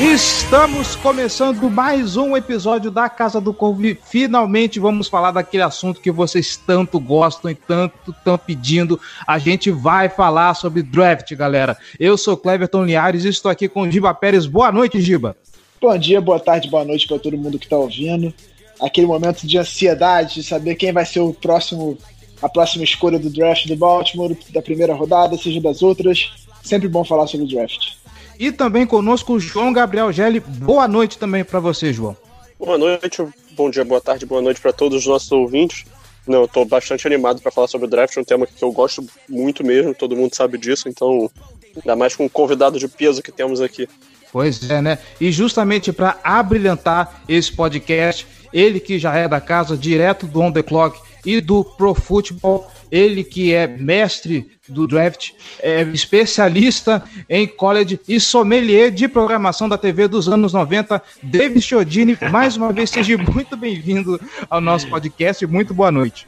Estamos começando mais um episódio da Casa do Corvo e finalmente vamos falar daquele assunto que vocês tanto gostam e tanto estão pedindo. A gente vai falar sobre draft, galera. Eu sou Cleverton Liares e estou aqui com Giba Pérez. Boa noite, Giba. Bom dia, boa tarde, boa noite para todo mundo que está ouvindo. Aquele momento de ansiedade de saber quem vai ser o próximo, a próxima escolha do draft do Baltimore, da primeira rodada, seja das outras. Sempre bom falar sobre o draft. E também conosco o João Gabriel Gelli. Boa noite também para você, João. Boa noite, bom dia, boa tarde, boa noite para todos os nossos ouvintes. Não, eu tô bastante animado para falar sobre o draft, um tema que eu gosto muito mesmo, todo mundo sabe disso, então ainda mais com o convidado de peso que temos aqui. Pois é, né? E justamente para abrilhantar esse podcast, ele que já é da casa, direto do On The Clock e do Pro Football, ele que é mestre do draft, é especialista em college e sommelier de programação da TV dos anos 90, David Chiodini. Mais uma vez, seja muito bem-vindo ao nosso podcast. Muito boa noite.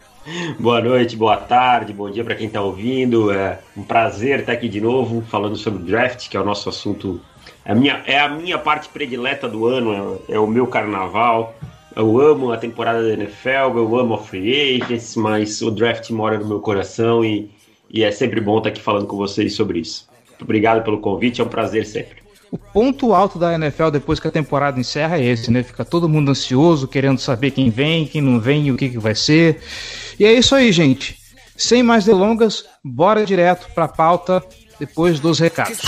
Boa noite, boa tarde, bom dia para quem está ouvindo. É um prazer estar aqui de novo falando sobre draft, que é o nosso assunto. É a minha, é a minha parte predileta do ano, é, é o meu carnaval. Eu amo a temporada da NFL, eu amo a Free Agents, mas o draft mora no meu coração e, e é sempre bom estar aqui falando com vocês sobre isso. Obrigado pelo convite, é um prazer sempre. O ponto alto da NFL depois que a temporada encerra é esse, né? Fica todo mundo ansioso, querendo saber quem vem, quem não vem e o que, que vai ser. E é isso aí, gente. Sem mais delongas, bora direto para a pauta depois dos recados.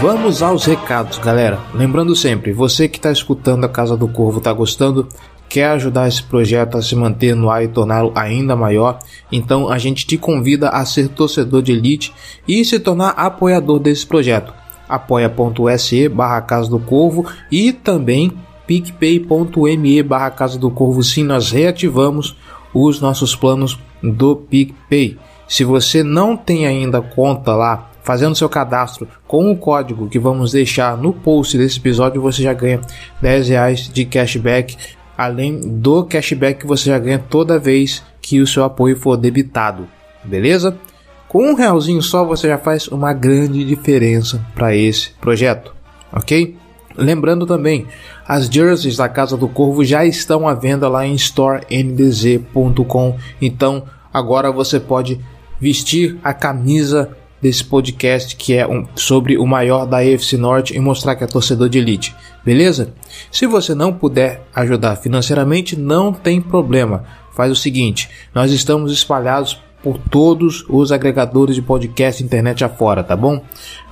Vamos aos recados, galera. Lembrando sempre, você que está escutando a Casa do Corvo, está gostando, quer ajudar esse projeto a se manter no ar e torná-lo ainda maior, então a gente te convida a ser torcedor de elite e se tornar apoiador desse projeto. apoia.se barra Casa do Corvo e também picpay.me barra Casa do Corvo sim, nós reativamos os nossos planos do PicPay. Se você não tem ainda conta lá fazendo seu cadastro com o código que vamos deixar no post desse episódio, você já ganha 10 reais de cashback, além do cashback que você já ganha toda vez que o seu apoio for debitado, beleza? Com um realzinho só você já faz uma grande diferença para esse projeto, ok? Lembrando também, as jerseys da Casa do Corvo já estão à venda lá em storendzc.com, então agora você pode vestir a camisa desse podcast que é um, sobre o maior da AFC Norte e mostrar que é torcedor de elite, beleza? Se você não puder ajudar financeiramente, não tem problema. Faz o seguinte: nós estamos espalhados por todos os agregadores de podcast internet afora, tá bom?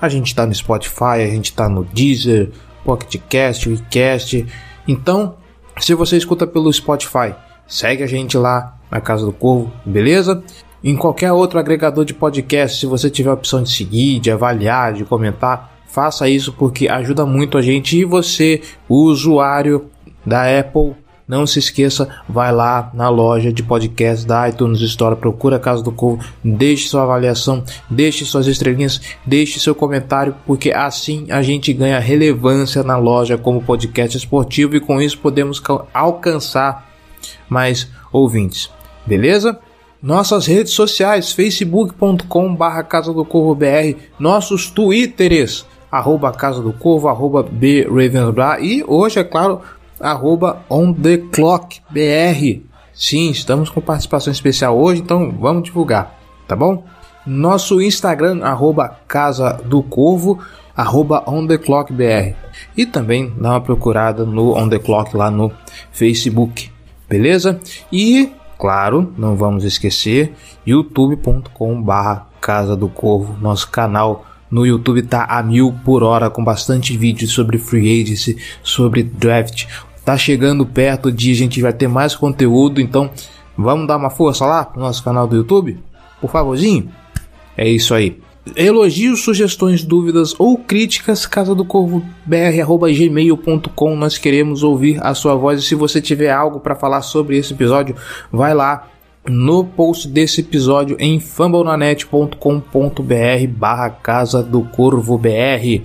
A gente está no Spotify, a gente está no Deezer, Pocket Cast, WeCast. Então, se você escuta pelo Spotify, segue a gente lá na Casa do Corvo, beleza? Em qualquer outro agregador de podcast, se você tiver a opção de seguir, de avaliar, de comentar, faça isso porque ajuda muito a gente. E você, usuário da Apple, não se esqueça, vai lá na loja de podcast da iTunes Store, procura a Casa do Corvo, deixe sua avaliação, deixe suas estrelinhas, deixe seu comentário, porque assim a gente ganha relevância na loja como podcast esportivo e com isso podemos alcançar mais ouvintes. Beleza? Nossas redes sociais, facebook.com barra Casa do Corvo BR, nossos twitters, arroba Casa do Corvo, arroba B e hoje, é claro, arroba On The Clock BR. Sim, estamos com participação especial hoje, então vamos divulgar, tá bom? Nosso Instagram, arroba Casa do Corvo, arroba OnTheClockBR. E também dá uma procurada no On The Clock lá no Facebook, beleza? E, claro, não vamos esquecer, youtube.com barra Casa do Corvo, nosso canal no YouTube tá a mil por hora com bastante vídeo sobre free agency, sobre draft. Tá chegando perto de a gente vai ter mais conteúdo, então vamos dar uma força lá pro nosso canal do YouTube? Por favorzinho? É isso aí. Elogios, sugestões, dúvidas ou críticas, casa do corvo br@gmail.com. Nós queremos ouvir a sua voz e se você tiver algo para falar sobre esse episódio, vai lá no post desse episódio em fambonanet.com.br barra Casa do Corvo BR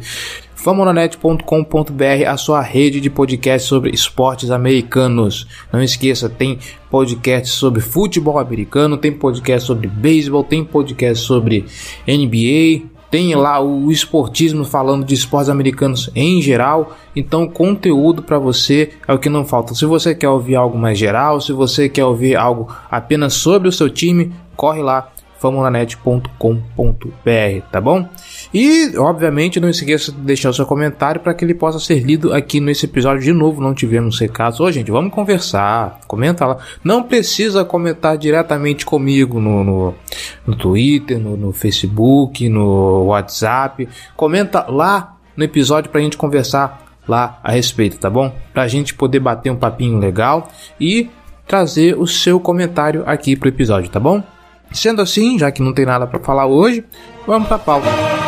famonanet.com.br, a sua rede de podcasts sobre esportes americanos. Não esqueça, tem podcast sobre futebol americano, tem podcast sobre beisebol, tem podcast sobre NBA, tem lá o esportismo falando de esportes americanos em geral. Então, conteúdo para você é o que não falta. Se você quer ouvir algo mais geral, se você quer ouvir algo apenas sobre o seu time, corre lá famulanet.com.br, tá bom? E, obviamente, não esqueça de deixar o seu comentário para que ele possa ser lido aqui nesse episódio de novo. Não tivemos recados. Ô, gente, vamos conversar. Comenta lá. Não precisa comentar diretamente comigo no, no, no Twitter, no, no Facebook, no WhatsApp. Comenta lá no episódio para a gente conversar lá a respeito, tá bom? Para a gente poder bater um papinho legal e trazer o seu comentário aqui pro episódio, tá bom? Sendo assim, já que não tem nada para falar hoje, vamos para a pauta.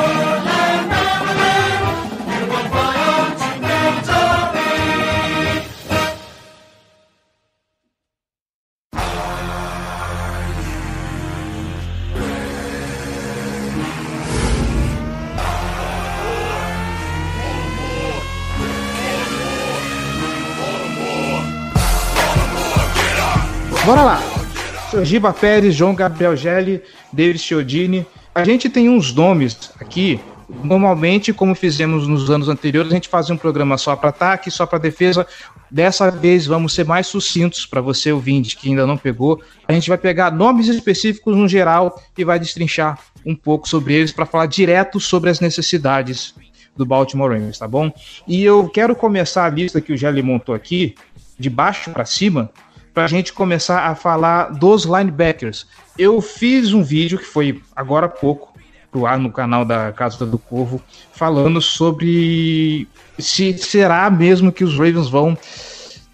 Giba Pérez, João Gabriel Gelli, David Chiodini. A gente tem uns nomes aqui. Normalmente, como fizemos nos anos anteriores, a gente fazia um programa só para ataque, só para defesa. Dessa vez vamos ser mais sucintos para você ouvinte que ainda não pegou. A gente vai pegar nomes específicos no geral e vai destrinchar um pouco sobre eles para falar direto sobre as necessidades do Baltimore Ravens, tá bom? E eu quero começar a lista que o Gelli montou aqui, de baixo para cima, para a gente começar a falar dos linebackers. Eu fiz um vídeo que foi agora há pouco pro ar no canal da Casa do Corvo falando sobre se será mesmo que os Ravens vão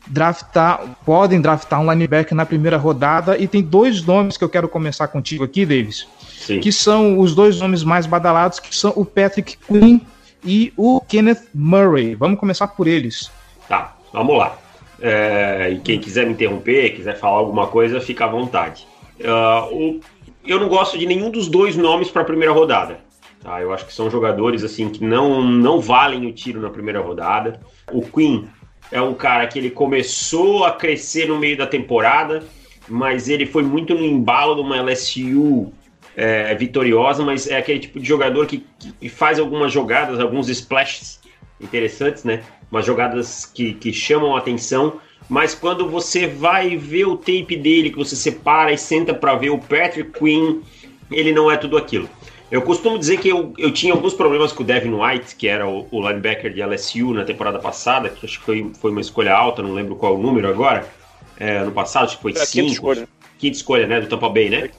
draftar, podem draftar um linebacker na primeira rodada e tem dois nomes que eu quero começar contigo aqui, Davis, Sim. que são os dois nomes mais badalados, que são o Patrick Quinn e o Kenneth Murray. Vamos começar por eles. Tá, vamos lá. É, e quem quiser me interromper, quiser falar alguma coisa, fica à vontade. Uh, o, eu não gosto de nenhum dos dois nomes para a primeira rodada. Tá? Eu acho que são jogadores assim que não, não valem o tiro na primeira rodada. O Queen é um cara que ele começou a crescer no meio da temporada, mas ele foi muito no embalo de uma LSU é, vitoriosa, mas é aquele tipo de jogador que, que faz algumas jogadas, alguns splashes interessantes, né? Umas jogadas que, que chamam a atenção, mas quando você vai ver o tape dele, que você separa e senta para ver o Patrick Quinn, ele não é tudo aquilo. Eu costumo dizer que eu, eu tinha alguns problemas com o Devin White, que era o, o linebacker de LSU na temporada passada, que acho que foi, foi uma escolha alta, não lembro qual o número agora. É, no passado, acho que foi 5. Quinta escolha. Quinta escolha, né? Do Tampa Bay, né?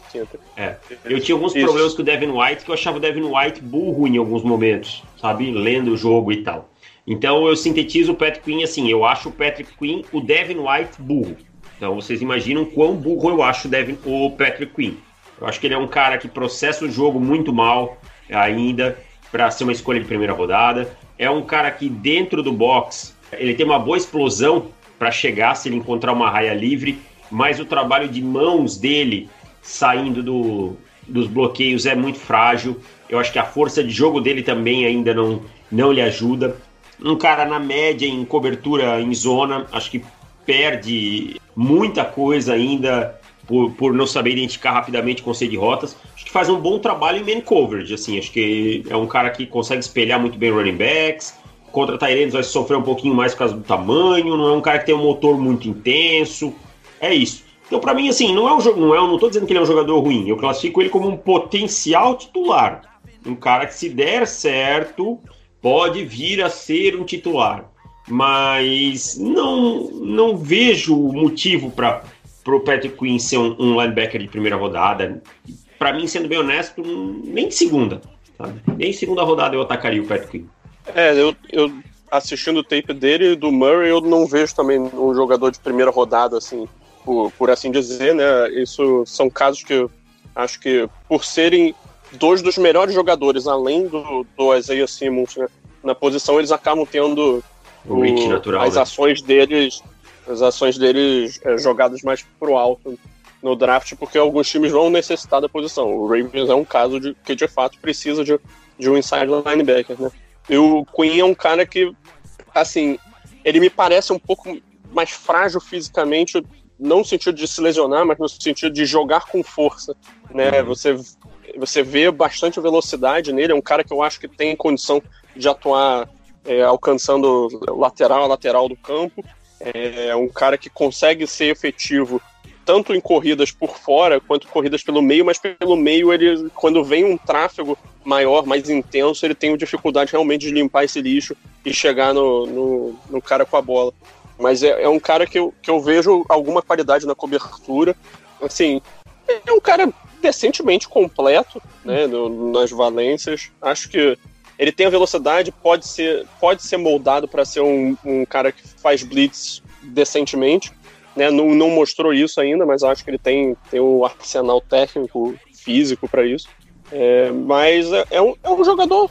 É. Eu tinha alguns Isso. problemas com o Devin White, que eu achava o Devin White burro em alguns momentos, sabe? Lendo o jogo e tal. Então eu sintetizo o Patrick Quinn assim, eu acho o Patrick Quinn o Devin White burro. Então vocês imaginam quão burro eu acho o, Devin, o Patrick Quinn. Eu acho que ele é um cara que processa o jogo muito mal ainda para ser uma escolha de primeira rodada. É um cara que dentro do box ele tem uma boa explosão para chegar se ele encontrar uma raia livre, mas o trabalho de mãos dele saindo do, dos bloqueios é muito frágil. Eu acho que a força de jogo dele também ainda não, não lhe ajuda um cara na média em cobertura em zona, acho que perde muita coisa ainda por, por não saber identificar rapidamente conceito de rotas. Acho que faz um bom trabalho em man coverage, assim, acho que é um cara que consegue espelhar muito bem running backs. Contra Tyrannos vai sofrer um pouquinho mais por causa do tamanho, não é um cara que tem um motor muito intenso. É isso. Então, para mim, assim, não é um jogo, não é, não tô dizendo que ele é um jogador ruim. Eu classifico ele como um potencial titular, um cara que se der certo pode vir a ser um titular, mas não não vejo motivo para o Patrick Quinn ser um, um, linebacker de primeira rodada. Para mim, sendo bem honesto, nem de segunda, sabe? Nem segunda rodada eu atacaria o Patrick Quinn. É, eu, eu assistindo o tape dele do Murray, eu não vejo também um jogador de primeira rodada, assim, por, por assim dizer, né? Isso são casos que acho que, por serem dois dos melhores jogadores, além do, do Isaiah Simmons, né, na posição, eles acabam tendo o, o natural, as né? ações deles, as ações deles é, jogadas mais pro alto no draft, porque alguns times vão necessitar da posição. O Ravens é um caso de que de fato precisa de, de um inside linebacker, né? E o Queen é um cara que, assim, ele me parece um pouco mais frágil fisicamente, não no sentido de se lesionar, mas no sentido de jogar com força, né? Uhum. Você você vê bastante velocidade nele, é um cara que eu acho que tem condição de atuar é, alcançando lateral a lateral do campo. É um cara que consegue ser efetivo tanto em corridas por fora quanto corridas pelo meio, mas pelo meio ele, quando vem um tráfego maior, mais intenso, ele tem dificuldade realmente de limpar esse lixo e chegar no, no, no cara com a bola. Mas é, é, um cara que eu, que eu vejo alguma qualidade na cobertura. Assim, é um cara decentemente completo né, no, nas valências. Acho que ele tem a velocidade, pode ser, pode ser moldado para ser um, um, cara que faz blitz decentemente. Né? Não, não mostrou isso ainda, mas acho que ele tem, tem o arsenal técnico, físico para isso. É, mas é, é, um, é um jogador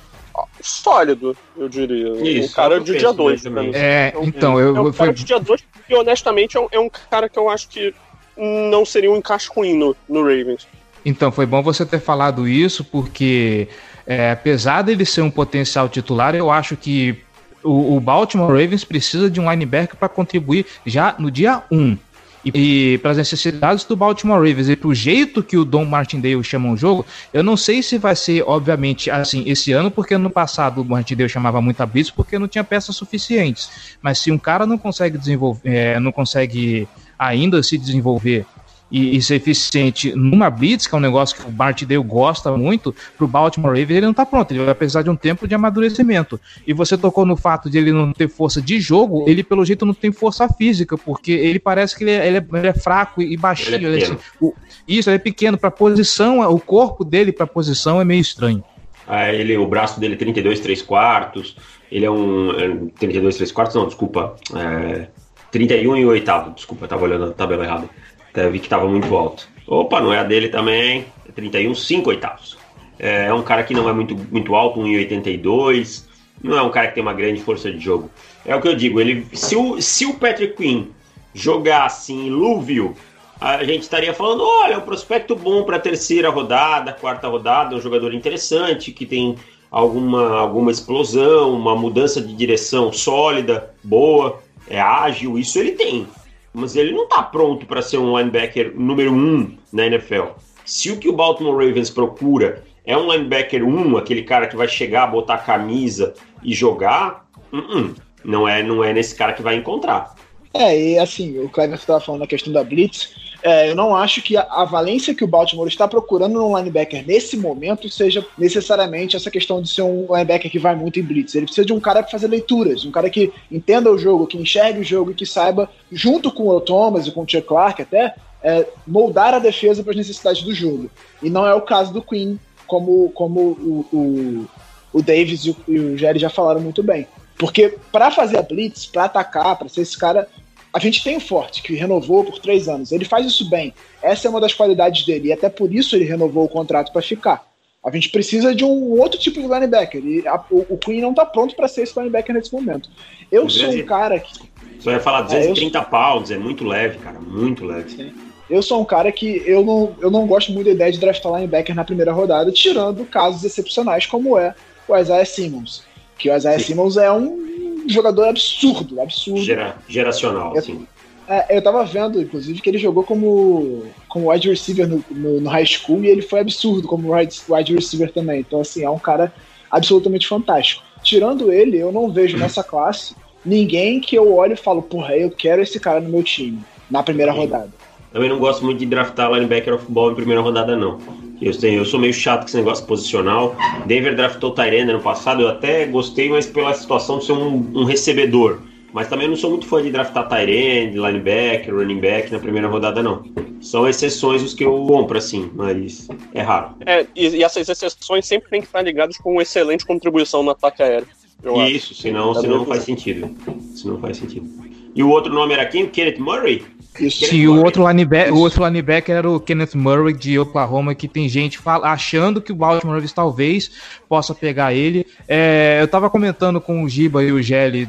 sólido, eu diria. Isso, um cara de dia 2. É, então, eu. É um cara de dia 2 e honestamente é um, é um cara que eu acho que não seria um encaixe ruim no, no Ravens. Então, foi bom você ter falado isso, porque é, apesar dele ser um potencial titular, eu acho que o, o Baltimore Ravens precisa de um linebacker para contribuir já no dia 1. E, e para as necessidades do Baltimore Ravens e para o jeito que o Don Martindale chama o jogo, eu não sei se vai ser, obviamente, assim, esse ano, porque no passado o Martindale chamava muita blitz porque não tinha peças suficientes. Mas se um cara não consegue desenvolver, é, não consegue ainda se desenvolver e, e, ser eficiente numa blitz, que é um negócio que o Bart Dale gosta muito, pro Baltimore Ravens ele não tá pronto, ele vai precisar de um tempo de amadurecimento. E você tocou no fato de ele não ter força de jogo, ele pelo jeito não tem força física, porque ele parece que ele é, ele é, ele é fraco e baixinho. Ele é ele, assim, o, isso, ele é pequeno, pra posição, o corpo dele pra posição é meio estranho. Ah, ele, o braço dele é 32, 3 quartos, ele é um... É, 32, 3 quartos, não, desculpa, é, 31 e oitavo, desculpa, tava olhando a tabela errada. Até vi que estava muito alto. Opa, não é a dele também. É 31, 5 oitavos. É, é um cara que não é muito, muito alto, 1,82. Não é um cara que tem uma grande força de jogo. É o que eu digo. Ele, se, o, se o Patrick Quinn jogasse em Lúvio, a gente estaria falando: olha, um prospecto bom para a terceira rodada, quarta rodada, um jogador interessante que tem alguma, alguma explosão, uma mudança de direção sólida, boa, é ágil. Isso ele tem mas ele não está pronto para ser um linebacker número um na NFL. Se o que o Baltimore Ravens procura é um linebacker 1, aquele cara que vai chegar, botar a camisa e jogar, uh -uh, não é não é nesse cara que vai encontrar. É, e assim, o Clever estava falando da questão da Blitz. É, eu não acho que a, a, valência que o Baltimore está procurando no linebacker nesse momento seja necessariamente essa questão de ser um linebacker que vai muito em blitz. Ele precisa de um cara para fazer leituras, um cara que entenda o jogo, que enxergue o jogo e que saiba, junto com o Thomas e com o Chuck Clark até, é, moldar a defesa para as necessidades do jogo. E não é o caso do Queen, como, como o, o, o Davis e o, e o Jerry já falaram muito bem. Porque para fazer a blitz, para atacar, para ser esse cara, a gente tem o Forte, que renovou por três anos. Ele faz isso bem. Essa é uma das qualidades dele. E até por isso ele renovou o contrato para ficar. A gente precisa de um outro tipo de linebacker. E a, o, o, Queen não está pronto para ser esse linebacker nesse momento. Eu sou um cara que. Você vai falar 230 é, eu... pounds, é muito leve, cara. Muito leve. Sim. Eu sou um cara que eu não, eu não gosto muito da ideia de draftar linebacker na primeira rodada, tirando casos excepcionais como é o Isaiah Simmons. Que o Isaiah Sim. Simmons é um jogador absurdo, absurdo. Gera, geracional, eu, assim. É, eu tava vendo, inclusive, que ele jogou como, como wide receiver no, no, no high school e ele foi absurdo como wide, wide receiver também. Então, assim, é um cara absolutamente fantástico. Tirando ele, eu não vejo nessa classe ninguém que eu olho e falo, porra, eu quero esse cara no meu time, na primeira rodada. Também não gosto muito de draftar linebacker of ball em primeira rodada, não. Eu, tenho, eu sou meio chato com esse negócio posicional. Denver draftou Tyrande ano passado, eu até gostei, mas pela situação de ser um, um recebedor. Mas também não sou muito fã de draftar Tyrande, linebacker, running back na primeira rodada, não. São exceções os que eu compro, assim, mas é raro. É, e, e essas exceções sempre têm que estar ligadas com uma excelente contribuição no ataque aéreo. eu acho. Isso, senão, senão não faz sentido. Senão não faz sentido. E o outro nome era quem? Kenneth Murray? Kenneth Sim, o outro, linebacker, o outro linebacker era o Kenneth Murray de Oklahoma, que tem gente fala- achando que o Baltimore talvez possa pegar ele. É, eu tava comentando com o Giba e o Gelli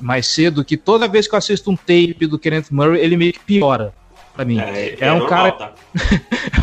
mais cedo que toda vez que eu assisto um tape do Kenneth Murray, ele meio que piora pra mim. É, um normal, cara tá?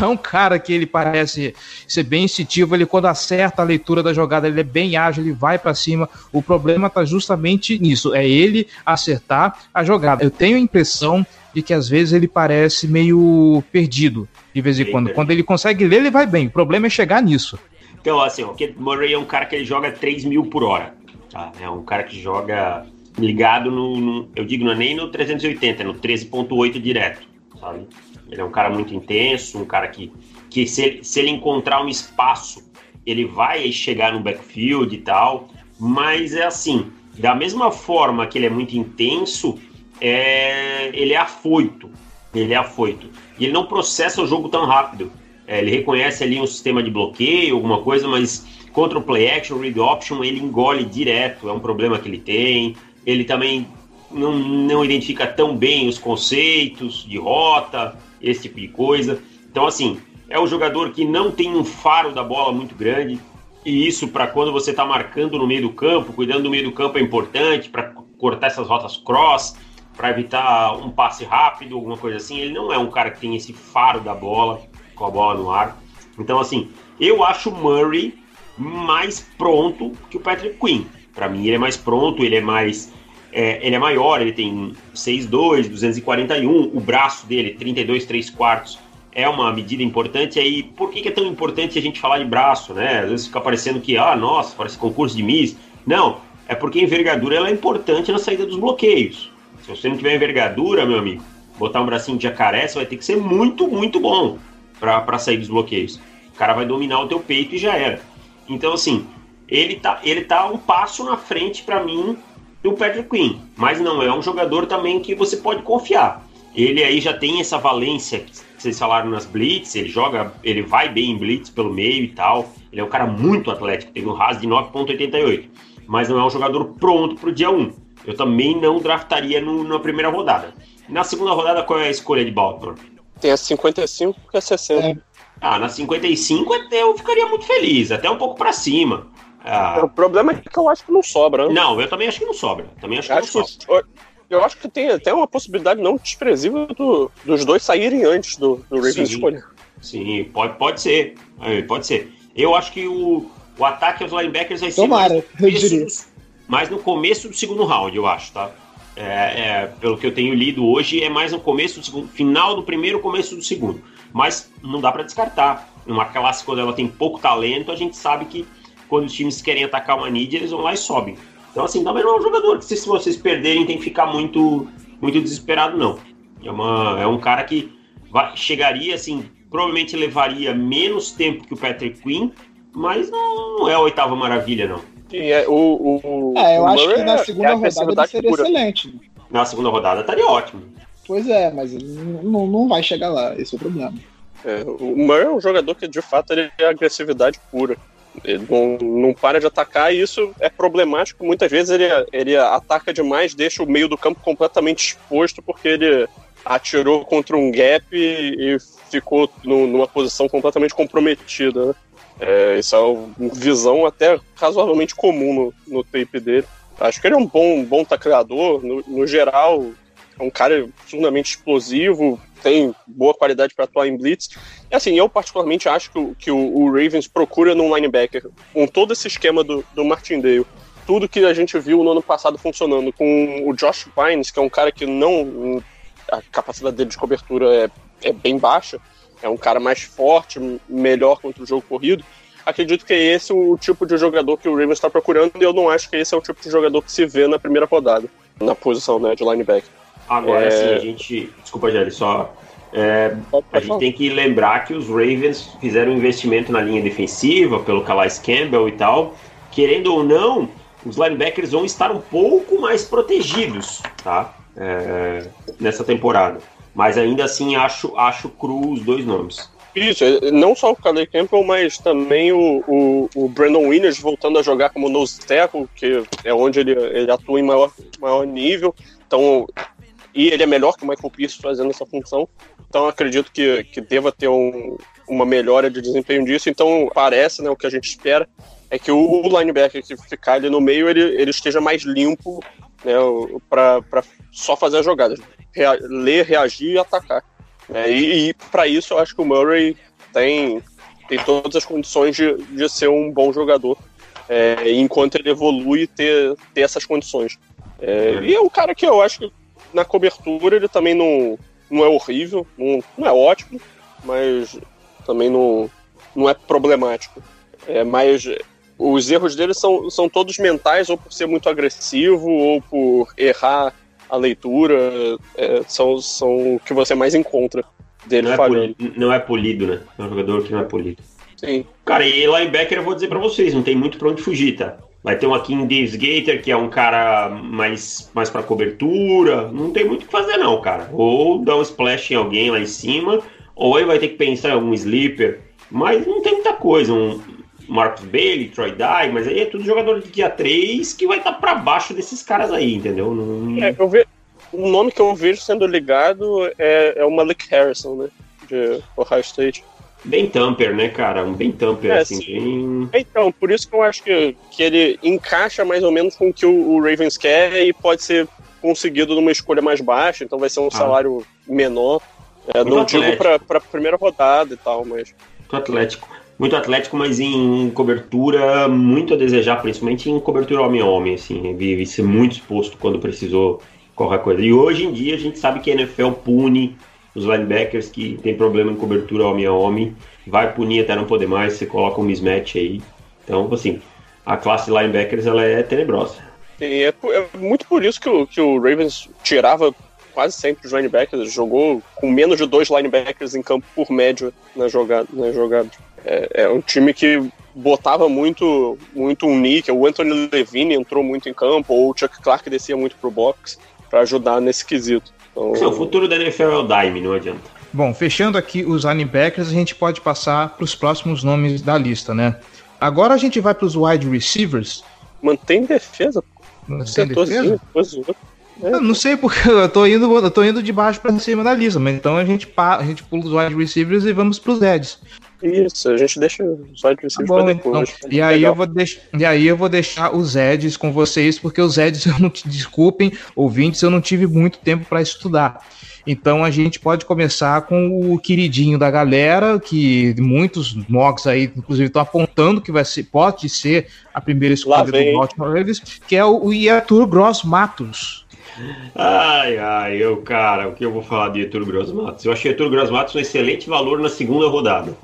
é um cara que ele parece ser bem instintivo, ele quando acerta a leitura da jogada, ele é bem ágil, ele vai pra cima. O problema tá justamente nisso, é ele acertar a jogada. Eu tenho a impressão de que às vezes ele parece meio perdido de vez em quando. Quando ele consegue ler, ele vai bem. O problema é chegar nisso. Então, assim, o Kenneth Murray é um cara que ele joga 3 mil por hora. Tá? É um cara que joga ligado no, no- Eu digo, não é nem no 380, é no 13.8 direto, sabe? Ele é um cara muito intenso, um cara que, que se, ele- se ele encontrar um espaço, ele vai chegar no backfield e tal. Mas é assim, da mesma forma que ele é muito intenso, é, ele é afoito. Ele é afoito. E ele não processa o jogo tão rápido. É, ele reconhece ali um sistema de bloqueio, alguma coisa, mas contra o play action, read option, ele engole direto. É um problema que ele tem. Ele também não, não identifica tão bem os conceitos de rota, esse tipo de coisa. Então, assim, é um jogador que não tem um faro da bola muito grande. E isso, para quando você está marcando no meio do campo, cuidando do meio do campo é importante, para cortar essas rotas cross, para evitar um passe rápido, alguma coisa assim. Ele não é um cara que tem esse faro da bola, com a bola no ar. Então, assim, eu acho o Murray mais pronto que o Patrick Quinn. Para mim, ele é mais pronto, ele é mais. É, ele é maior, ele tem 6'2, 241, o braço dele, 32, 3 quartos, é uma medida importante. Aí, por que, que é tão importante a gente falar de braço, né? Às vezes fica parecendo que, ah, nossa, parece concurso de Miss. Não, é porque a envergadura ela é importante na saída dos bloqueios. Se você não tiver envergadura, meu amigo, botar um bracinho de jacaré, você vai ter que ser muito, muito bom para sair dos bloqueios. O cara vai dominar o teu peito e já era. Então, assim, ele tá, ele tá um passo na frente para mim do Patrick Quinn, mas não é um jogador também que você pode confiar. Ele aí já tem essa valência que vocês falaram nas blitz, ele joga, ele vai bem em blitz pelo meio e tal. Ele é um cara muito atlético, tem um RAS de 9.88, mas não é um jogador pronto pro dia 1. Eu também não draftaria no- na primeira rodada. Na segunda rodada, qual é a escolha de Baltimore? Tem a 55 e a 60. É. Ah, na 55 até eu ficaria muito feliz, até um pouco pra cima. Ah, O problema é que eu acho que não sobra, né? não, eu também acho que não sobra. Também acho que Acho não que, sobra. eu acho que tem até uma possibilidade não desprezível do- dos dois saírem antes do, do Ravens Sim. escolher. Sim, pode, pode ser. É, Pode ser. Eu acho que o, o ataque aos linebackers vai ser Tomara, mais, eu no começo diria. do- mais no começo do segundo round, eu acho, tá? É, é, pelo que eu tenho lido hoje, é mais no começo do segundo, final do primeiro, começo do segundo. Mas não dá pra descartar. Numa classe, quando ela tem pouco talento, a gente sabe que quando os times querem atacar uma need, eles vão lá e sobem. Então, assim, também não é um jogador que, se vocês perderem, tem que ficar muito, muito desesperado, não. É, uma, é um cara que vai- chegaria, assim, provavelmente levaria menos tempo que o Patrick Quinn, mas não, não é a oitava maravilha, não. E é, o, o, É, eu o acho que Murray na é- segunda é rodada ele seria pura. excelente. Na segunda rodada estaria ótimo. Pois é, mas não, não vai chegar lá, esse é o problema. É, o Murray é um jogador que, de fato, ele é agressividade pura. Ele não, não para de atacar e isso é problemático. Muitas vezes ele, ele ataca demais, deixa o meio do campo completamente exposto porque ele atirou contra um gap e, e ficou no- numa posição completamente comprometida. Né? É, isso é uma visão até razoavelmente comum no, no tape dele. Acho que ele é um bom, bom tacleador, no, no geral, é um cara absurdamente explosivo, tem boa qualidade para atuar em blitz. E assim, eu particularmente acho que, que o, o Ravens procura num linebacker, com todo esse esquema do, do Martindale, tudo que a gente viu no ano passado funcionando, com o Josh Bynes, que é um cara que não. a capacidade dele de cobertura é, é bem baixa, é um cara mais forte, melhor contra o jogo corrido. Acredito que é esse o tipo de jogador que o Ravens está procurando, e eu não acho que esse é o tipo de jogador que se vê na primeira rodada, na posição né, de linebacker. Agora, É. assim, a gente. Desculpa, Gelli, só. É, a gente tem que lembrar que os Ravens fizeram um investimento na linha defensiva pelo Calais Campbell e tal. Querendo ou não, os linebackers vão estar um pouco mais protegidos, tá? É, nessa temporada. Mas ainda assim acho, acho cru os dois nomes. Isso, é, não só o Calais Campbell, mas também o, o, o, Brandon Williams voltando a jogar como nose tackle, que é onde ele, ele atua em maior, maior nível. Então, e ele é melhor que o Michael Pierce fazendo essa função. Então acredito que, que deva ter um, uma melhora de desempenho disso. Então parece, né, o que a gente espera é que o linebacker que ficar ali no meio ele, ele esteja mais limpo né, para só fazer as jogadas, rea, ler, reagir e atacar. Né? E, e para isso eu acho que o Murray tem, tem todas as condições de, de ser um bom jogador. É, enquanto ele evolui, ter, ter essas condições. É, e é um cara que eu acho que na cobertura ele também não, não é horrível, não, não é ótimo, mas também não, não é problemático. É, mas os erros dele são, são todos mentais, ou por ser muito agressivo, ou por errar a leitura, é, são, são o que você mais encontra dele não é falhando. É não é polido, né? É um jogador que não é polido. Sim. Cara, e linebacker eu vou dizer para vocês, não tem muito pra onde fugir, tá? Vai ter um aqui em Davis Gator, que é um cara mais, mais para cobertura. Não tem muito o que fazer, não, cara. Ou dar um splash em alguém lá em cima, ou aí vai ter que pensar em algum sleeper. Mas não tem muita coisa. Um Marcus Bailey, Troy Dye, mas aí é tudo jogador de dia 3 que vai estar tá para baixo desses caras aí, entendeu? Não... É, eu ve... O nome que eu vejo sendo ligado é, é o Malik Harrison, né? De Ohio State bem tamper, né, cara? Um bem tamper, é, assim, bem... Então, por isso que eu acho que, que ele encaixa mais ou menos com o que o, o Ravens quer e pode ser conseguido numa escolha mais baixa, então vai ser um ah. salário menor. É, não atlético. digo pra, pra primeira rodada e tal, mas... Muito atlético. Muito atlético, mas em cobertura muito a desejar, principalmente em cobertura homem a homem, assim. Vive ser muito exposto quando precisou qualquer coisa. E hoje em dia a gente sabe que a NFL pune os linebackers que tem problema em cobertura homem a homem, vai punir até não poder mais, você coloca um mismatch aí. Então, assim, a classe linebackers ela é tenebrosa. E é, é muito por isso que o, que o Ravens tirava quase sempre os linebackers, jogou com menos de dois linebackers em campo por média na jogada. Na jogada. É, é um time que botava muito, muito um nick, o Anthony Levine entrou muito em campo, ou o Chuck Clark descia muito pro box para ajudar nesse quesito. Então... o futuro da NFL é o Dime, não adianta. Bom, fechando aqui os linebackers, a gente pode passar para os próximos nomes da lista, né? Agora a gente vai para os wide receivers. Mantém defesa. Mantém defesa? É. Eu não sei porque eu tô indo, eu tô indo de baixo para cima da lista, mas então a gente, a gente pula os wide receivers e vamos para os Eds. Isso, a gente deixa os wide receivers tá bom, depois. Então, e, aí eu vou deix... e aí eu vou deixar os Eds com vocês, porque os Eds, eu não te desculpem, ouvintes, eu não tive muito tempo para estudar. Então a gente pode começar com o queridinho da galera, que muitos mocks aí, inclusive, estão apontando que vai ser, pode ser a primeira escolha do Baltimore Ravens, que é o Iatur Gross Matos. Ai, ai, eu, cara, o que eu vou falar de Arthur Gross Matos? Eu achei Arthur Gross Matos um excelente valor na segunda rodada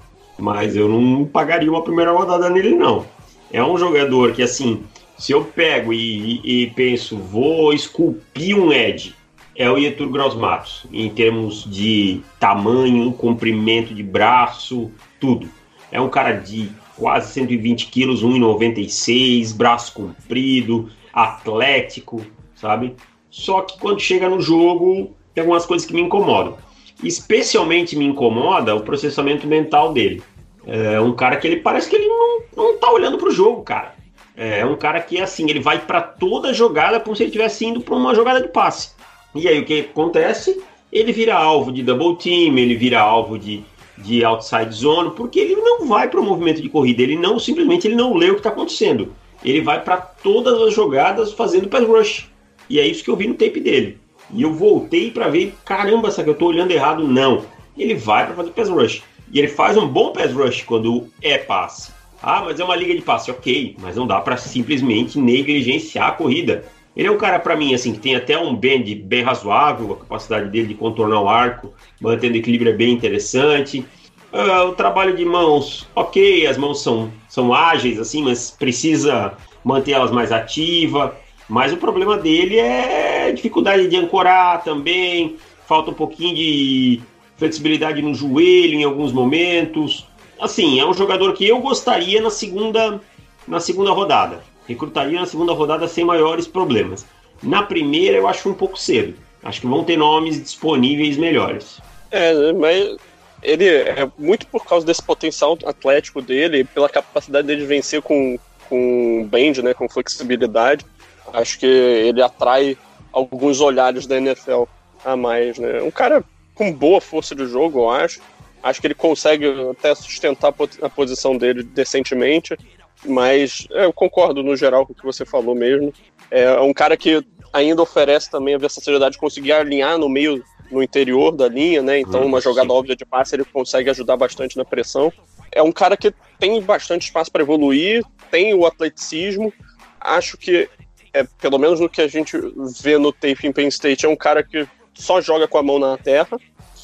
mas eu não pagaria uma primeira rodada nele, não. É um jogador que, assim, se eu pego e, e, e penso, vou esculpir um Ed, é o Ietur Gross Matos, em termos de tamanho, comprimento de braço, tudo. É um cara de quase 120 quilos, 1,96, braço comprido, atlético, sabe? Só que quando chega no jogo, tem algumas coisas que me incomodam. Especialmente me incomoda o processamento mental dele. É um cara que ele parece que ele não, não tá olhando pro jogo, cara. É um cara que, assim, ele vai para toda jogada como se ele estivesse indo para uma jogada de passe. E aí o que acontece? Ele vira alvo de double team, ele vira alvo de, de outside zone, porque ele não vai para o movimento de corrida, ele não simplesmente ele não lê o que está acontecendo. Ele vai para todas as jogadas fazendo pass rush. E é isso que eu vi no tape dele. E eu voltei para ver, caramba, será que eu estou olhando errado? Não. Ele vai para fazer pass rush. E ele faz um bom pass rush quando é passe. Ah, mas é uma liga de passe, ok, mas não dá para simplesmente negligenciar a corrida. Ele é um cara, para mim, assim, que tem até um bend bem razoável, a capacidade dele de contornar o arco, mantendo equilíbrio é bem interessante. Uh, o trabalho de mãos, ok, as mãos são, são ágeis, assim, mas precisa manter elas mais ativas. Mas o problema dele é dificuldade de ancorar também, falta um pouquinho de flexibilidade no joelho em alguns momentos. Assim, é um jogador que eu gostaria na segunda, na segunda rodada. Recrutaria na segunda rodada sem maiores problemas. Na primeira eu acho um pouco cedo. Acho que vão ter nomes disponíveis melhores. É, mas ele é muito por causa desse potencial atlético dele, pela capacidade dele de vencer com, com bend, né, com flexibilidade. Acho que ele atrai alguns olhares da NFL a mais, né? Um cara com boa força de jogo, eu acho. Acho que ele consegue até sustentar a posição dele decentemente, mas eu concordo no geral com o que você falou mesmo. É um cara que ainda oferece também a versatilidade de conseguir alinhar no meio, no interior da linha, né? Então, uma jogada óbvia de passe ele consegue ajudar bastante na pressão. É um cara que tem bastante espaço para evoluir, tem o atleticismo. Acho que, é, pelo menos no que a gente vê no tape em Penn State, é um cara que só joga com a mão na terra.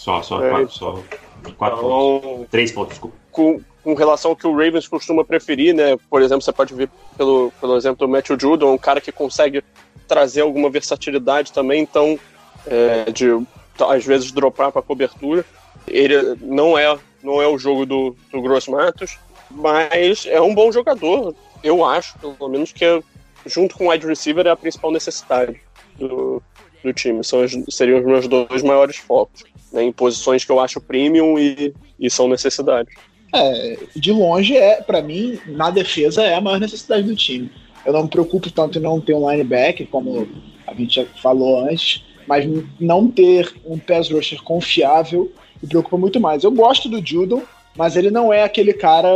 Só, só, é, quatro, só quatro então, pontos. Três pontos, desculpa. Com, com relação ao que o Ravens costuma preferir, né? Por exemplo, você pode ver pelo, pelo exemplo do Matthew Judon, um cara que consegue trazer alguma versatilidade também, então, é, de às vezes dropar para cobertura. Ele não é, não é o jogo do, do Gross Matos, mas é um bom jogador. Eu acho, pelo menos, que é, junto com o wide receiver é a principal necessidade do, do time. São, seriam os meus dois maiores focos, né, em posições que eu acho premium e, e são necessidades. É, de longe é, para mim, na defesa é a maior necessidade do time. Eu não me preocupo tanto em não ter um linebacker, como a gente já falou antes, mas não ter um pass rusher confiável me preocupa muito mais. Eu gosto do Judon, mas ele não é aquele cara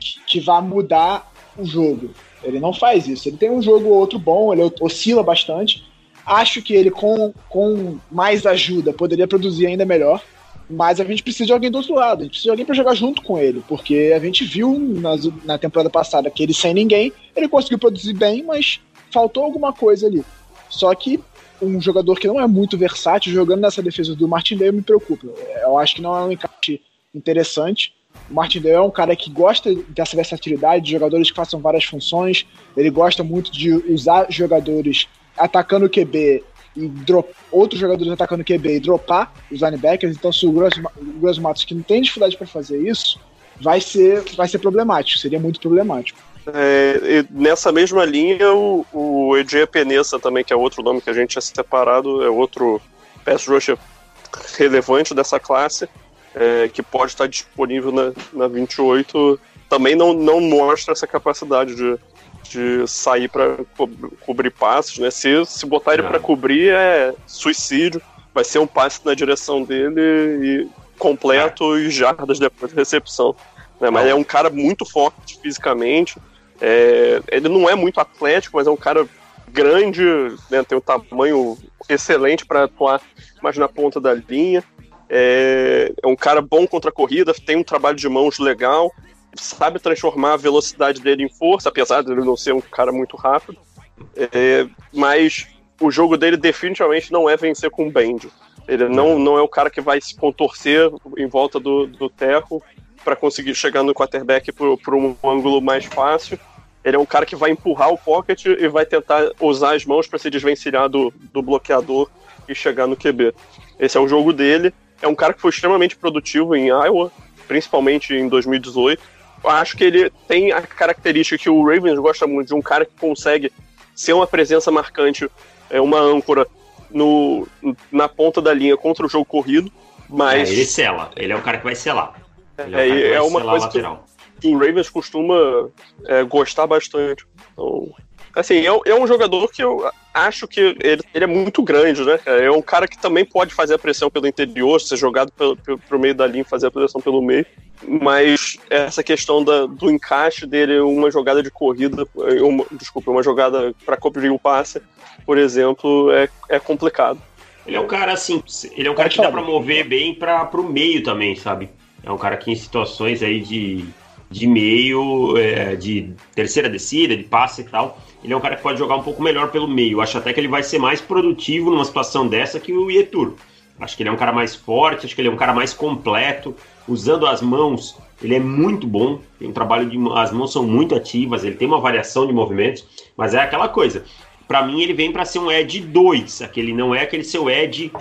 que, que vai mudar o jogo. Ele não faz isso. Ele tem um jogo ou outro bom, ele oscila bastante. Acho que ele, com, com mais ajuda, poderia produzir ainda melhor. Mas a gente precisa de alguém do outro lado, a gente precisa de alguém para jogar junto com ele, porque a gente viu nas, na temporada passada que ele sem ninguém, ele conseguiu produzir bem, mas faltou alguma coisa ali. Só que um jogador que não é muito versátil jogando nessa defesa do Martindale me preocupa. Eu acho que não é um encaixe interessante. O Martindale é um cara que gosta dessa versatilidade, de jogadores que façam várias funções. Ele gosta muito de usar jogadores atacando o QB e drop, outros jogadores atacando o QB e dropar os linebackers. Então, se o Gross Matos, que não tem dificuldade para fazer isso, vai ser, vai ser problemático, seria muito problemático. É, nessa mesma linha, o, o EJ Penessa também, que é outro nome que a gente tinha separado, é outro pass rusher relevante dessa classe, é, que pode estar disponível na, na 28, também não, não mostra essa capacidade de, de sair para co cobrir passes, né? Se, se botar ele para cobrir é suicídio, vai ser um passe na direção dele e completo é. e jardas depois da recepção. Né? Mas é um cara muito forte fisicamente. É, ele não é muito atlético, mas é um cara grande, né? tem um tamanho excelente para atuar mais na ponta da linha. É, é um cara bom contra a corrida, tem um trabalho de mãos legal sabe transformar a velocidade dele em força, apesar de ele não ser um cara muito rápido. É, mas o jogo dele definitivamente não é vencer com bend. Ele não, não é o cara que vai se contorcer em volta do, do terro para conseguir chegar no quarterback por um ângulo mais fácil. Ele é um cara que vai empurrar o pocket e vai tentar usar as mãos para se desvencilhar do, do bloqueador e chegar no QB. Esse é o jogo dele. É um cara que foi extremamente produtivo em Iowa, principalmente em 2018 acho que ele tem a característica que o Ravens gosta muito de um cara que consegue ser uma presença marcante, é, uma âncora no, na ponta da linha contra o jogo corrido, mas... É, ele sela, ele é o cara que vai selar. Ele é, é, é uma coisa que, que, o Ravens costuma é, gostar bastante. Então, assim, é, é, um jogador que eu acho que ele, ele, é muito grande, né? É um cara que também pode fazer a pressão pelo interior, ser jogado pelo, pelo, pro meio da linha, fazer a pressão pelo meio mas essa questão da, do encaixe dele, uma jogada de corrida, uma, desculpa, uma jogada para cobrir o passe, por exemplo, é, é complicado. Ele é um cara assim, ele é um cara que dá para mover bem para o meio também, sabe? É um cara que em situações aí de, de meio, é, de terceira descida, de passe e tal, ele é um cara que pode jogar um pouco melhor pelo meio. Acho até que ele vai ser mais produtivo numa situação dessa que o Ietur. Acho que ele é um cara mais forte, acho que ele é um cara mais completo usando as mãos, ele é muito bom. Tem um trabalho de as mãos são muito ativas, ele tem uma variação de movimentos, mas é aquela coisa. Para mim ele vem para ser um edge 2, aquele não é aquele seu edge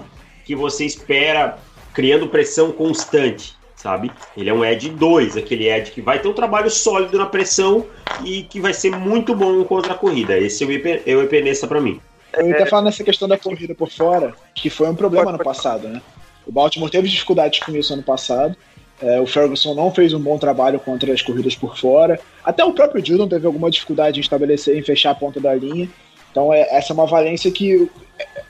que você espera criando pressão constante, sabe? Ele é um Ed 2, aquele Ed que vai ter um trabalho sólido na pressão e que vai ser muito bom contra a corrida. Esse é o, Epe, é Epenesa para mim. Eu ia falar nessa questão da corrida por fora, que foi um problema no passado, né? O Baltimore teve dificuldades com isso ano passado. É, o Ferguson não fez um bom trabalho contra as corridas por fora. Até o próprio Judon teve alguma dificuldade em estabelecer, em fechar a ponta da linha. Então, é, essa é uma valência que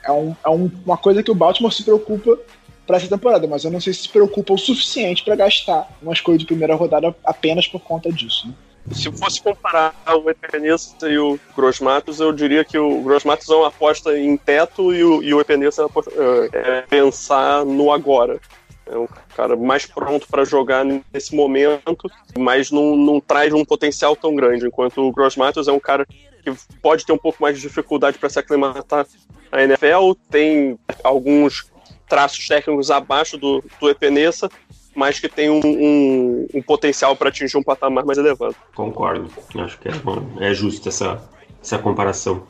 é, um, é um, uma coisa que o Baltimore se preocupa para essa temporada, mas eu não sei se se preocupa o suficiente para gastar uma escolha de primeira rodada apenas por conta disso. Né? Se fosse comparar o Epenesa e o Gross Matos, eu diria que o Gross Matos é uma aposta em teto e o, e o é, aposta, é, pensar no agora. É um cara mais pronto para jogar nesse momento, mas não, não traz um potencial tão grande. Enquanto o Gross Matos é um cara que pode ter um pouco mais de dificuldade para se aclimatar à NFL, tem alguns traços técnicos abaixo do, do Epenesa, mas que tem um, um, um potencial para atingir um patamar mais elevado. Concordo. Acho que é, bom, é justo essa, essa comparação.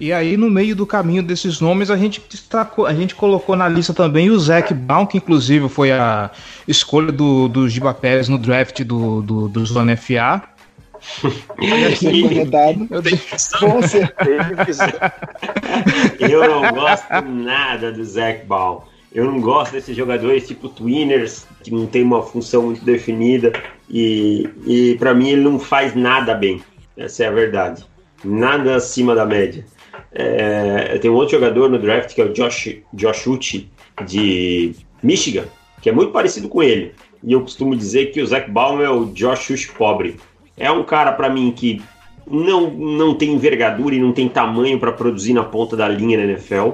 E aí, no meio do caminho desses nomes, a gente destacou, a gente colocou na lista também o Zac Brown, que inclusive foi a escolha do, do Giba Pérez no draft do, do, do Zona FA. Com certeza. Eu não gosto nada do Zac Brown. Eu não gosto desses jogadores tipo Twinners, que não tem uma função muito definida. E, e para mim ele não faz nada bem. Essa é a verdade. Nada acima da média. É, tem um outro jogador no draft que é o Josh, Josh Uchi, de Michigan, que é muito parecido com ele. E eu costumo dizer que o Zach Baum é o Josh Uchi pobre. É um cara para mim que não, não tem envergadura e não tem tamanho para produzir na ponta da linha na NFL.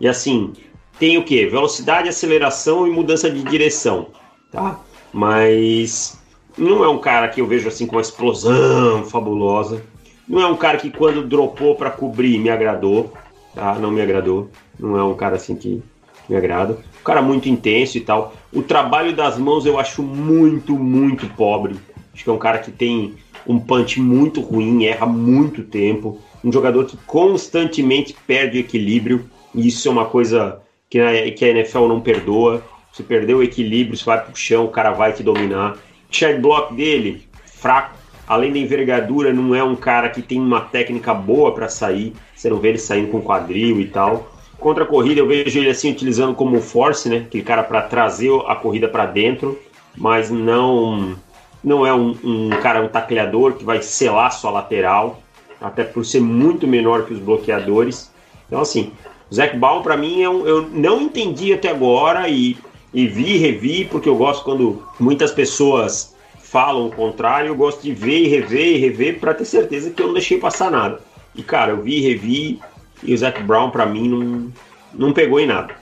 E assim, tem o que? Velocidade, aceleração e mudança de direção, tá? Mas não é um cara que eu vejo assim com uma explosão fabulosa. Não é um cara que quando dropou para cobrir me agradou, tá? Não me agradou. Não é um cara assim que me agrada. Um cara muito intenso e tal. O trabalho das mãos eu acho muito, muito pobre. Acho que é um cara que tem um punch muito ruim, erra muito tempo. Um jogador que constantemente perde equilíbrio. E isso é uma coisa que a, NFL não perdoa. Se perder o equilíbrio, você vai pro chão, o cara vai te dominar. O share block dele, fraco. Além da envergadura, não é um cara que tem uma técnica boa para sair. Você não vê ele saindo com quadril e tal. Contra a corrida, eu vejo ele assim utilizando como force, né? Aquele cara para trazer a corrida para dentro, mas não não é um, um cara um tacleador que vai selar sua lateral, até por ser muito menor que os bloqueadores. Então assim, o Zac Baum, para mim, é um, eu não entendi até agora e, e vi e revi, porque eu gosto quando muitas pessoas falam o contrário, eu gosto de ver e rever e rever para ter certeza que eu não deixei passar nada. E cara, eu vi e revi e o Zac Brown, para mim, não, não pegou em nada.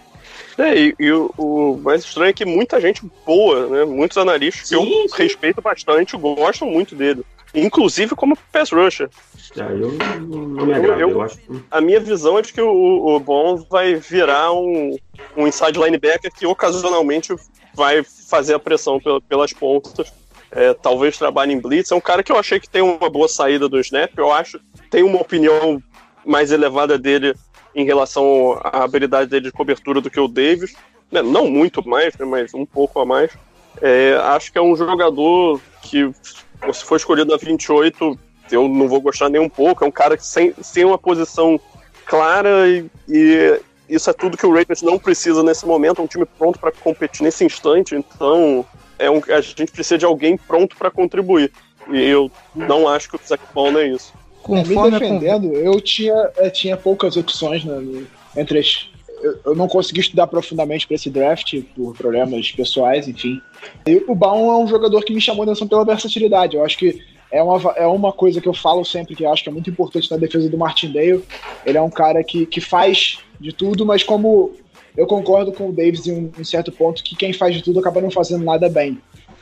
É, e, e o, o, mais estranho é que muita gente boa, né? Muitos analistas sim, que eu sim. respeito bastante gostam muito dele. Inclusive como pass rusher. É, eu não me agrada, eu, eu, acho. A minha visão é de que o, o Bom vai virar um, um inside linebacker que ocasionalmente vai fazer a pressão pelas pontas. É, talvez trabalhe em blitz. É um cara que eu achei que tem uma boa saída do snap. Eu acho tem uma opinião mais elevada dele em relação à habilidade dele de cobertura do que o Davis. Né, não muito mais, né, mas um pouco a mais. É, acho que é um jogador que, se for escolhido a 28, eu não vou gostar nem um pouco. É um cara que sem, sem uma posição clara e, e isso é tudo que o Ravens não precisa nesse momento. É um time pronto para competir nesse instante. Então, é um, a gente precisa de alguém pronto para contribuir. E eu não acho que o Zach Bond é isso. É, me defendendo, eu tinha, eu é, tinha poucas opções né, entre as. Eu, eu não consegui estudar profundamente para esse draft por problemas pessoais, enfim. E o Baum é um jogador que me chamou a atenção pela versatilidade. Eu acho que é uma, é uma coisa que eu falo sempre que eu acho que é muito importante na defesa do Martindale. Ele é um cara que, que faz de tudo, mas como eu concordo com o Davis em um, em certo ponto que quem faz de tudo acaba não fazendo nada bem.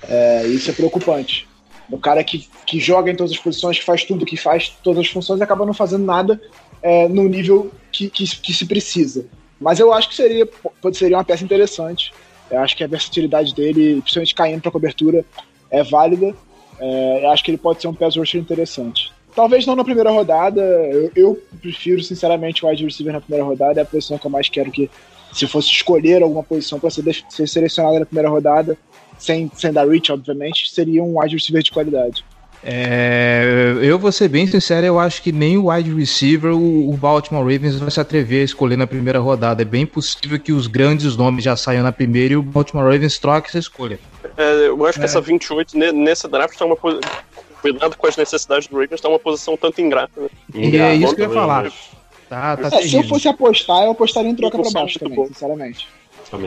É, isso é preocupante. O cara que, que joga em todas as posições, que faz tudo, que faz todas as funções, acaba não fazendo nada é, no nível que, que, que, se precisa. Mas eu acho que seria, seria uma peça interessante. Eu acho que a versatilidade dele, principalmente caindo para cobertura, é válida. É, eu acho que ele pode ser um pass rusher interessante. Talvez não na primeira rodada. Eu, eu, prefiro, sinceramente, o wide receiver na primeira rodada. É a posição que eu mais quero que se fosse escolher alguma posição para ser, ser selecionada na primeira rodada, sem, sem dar reach, obviamente, seria um wide receiver de qualidade. É, eu vou ser bem sincero, eu acho que nem o wide receiver o, o, Baltimore Ravens vai se atrever a escolher na primeira rodada. É bem possível que os grandes nomes já saiam na primeira e o Baltimore Ravens troque essa escolha. É, eu acho que é. essa 28 nesse draft está uma cuidado com as necessidades do Ravens, está uma posição tanto ingrata. Né? É isso que eu ia falar. Tá, tá é, se eu fosse apostar, eu apostaria em troca para baixo também, bom. sinceramente.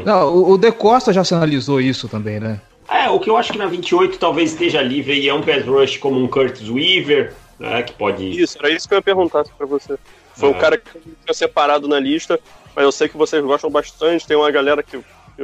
Não, o, o De Costa já sinalizou isso também, né? É, o que eu acho que na 28 talvez esteja livre e é um pass rush como um Curtis Weaver, né, que pode... Isso, era isso que eu ia perguntar pra você. Foi é. um cara que eu tinha separado na lista, mas eu sei que vocês gostam bastante, tem uma galera que, que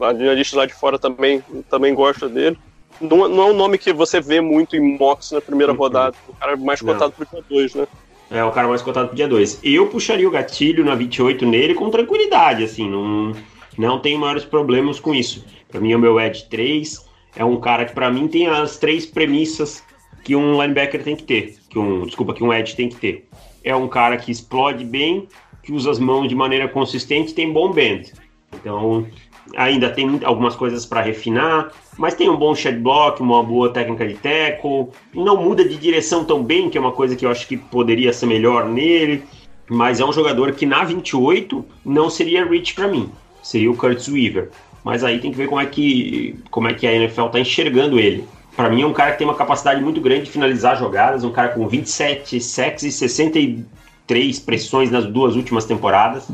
a lista lá de fora também, também gosta dele. Não, não, é um nome que você vê muito em mocks na primeira uhum. rodada, o cara mais cotado não. pro dia 2, né? É, o cara mais cotado pro dia 2. Eu puxaria o gatilho na 28 nele com tranquilidade, assim, não, não tenho maiores problemas com isso. Para mim, o meu Edge 3 é um cara que, para mim, tem as três premissas que um linebacker tem que ter. Que um, desculpa, que um Edge tem que ter. É um cara que explode bem, que usa as mãos de maneira consistente tem bom bend. Então, ainda tem algumas coisas para refinar, mas tem um bom shed block, uma boa técnica de tackle, não muda de direção tão bem, que é uma coisa que eu acho que poderia ser melhor nele, mas é um jogador que na 28 não seria reach para mim, seria o Curtis Weaver mas aí tem que ver como é que, como é que a NFL está enxergando ele. Para mim é um cara que tem uma capacidade muito grande de finalizar jogadas, um cara com 27 sacks e 63 pressões nas duas últimas temporadas.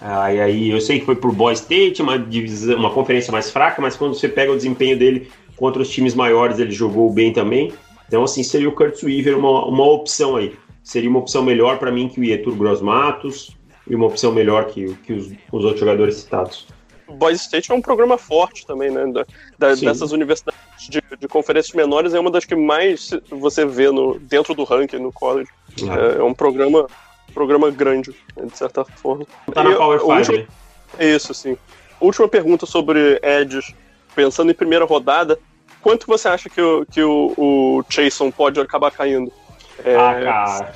Aí, aí eu sei que foi por Boy State, uma divisão, uma conferência mais fraca, mas quando você pega o desempenho dele contra os times maiores, ele jogou bem também. Então, assim, seria o Curtis Weaver uma, uma opção aí. Seria uma opção melhor para mim que o Ietur Gross Matos e uma opção melhor que, que os, os outros jogadores citados. Boys State é um programa forte também, né? Da, da, dessas universidades de, de, conferências menores, é uma das que mais você vê no, dentro do ranking no college. É, é um programa, programa grande, de certa forma. Tá na Power 5, né? Isso, sim. Última pergunta sobre Edges. Pensando em primeira rodada, quanto você acha que o, que o, o Jason pode acabar caindo? É, ah, cara.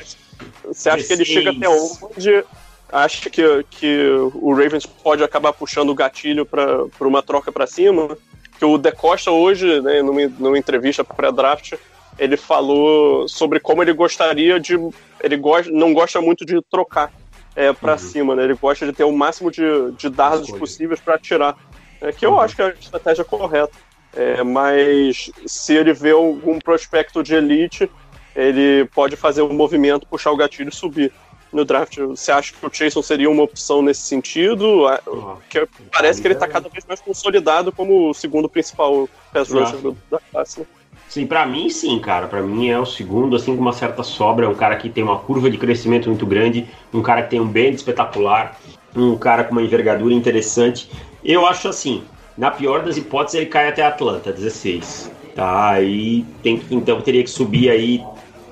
Você acha 16. que ele chega até onde acha que, que o Ravens pode acabar puxando o gatilho para uma troca para cima? Que o De Costa hoje, né, numa, numa entrevista pré-draft, ele falou sobre como ele gostaria de. Ele gosta, não gosta muito de trocar é, para uhum. cima, né? Ele gosta de ter o máximo de, de dados possíveis para atirar. É, que eu uhum. acho que é a estratégia correta. É, mas se ele vê algum prospecto de elite, ele pode fazer um movimento, puxar o gatilho e subir no draft. Você acha que o Jason seria uma opção nesse sentido? Ah, que parece que ele está cada vez mais consolidado como o segundo principal pass rusher da classe. Né? Sim, para mim sim, cara. Para mim é o segundo, assim, com uma certa sobra. É um cara que tem uma curva de crescimento muito grande, um cara que tem um bend espetacular, um cara com uma envergadura interessante. Eu acho assim, na pior das hipóteses, ele cai até Atlanta, 16. Tá, aí tem que, então teria que subir aí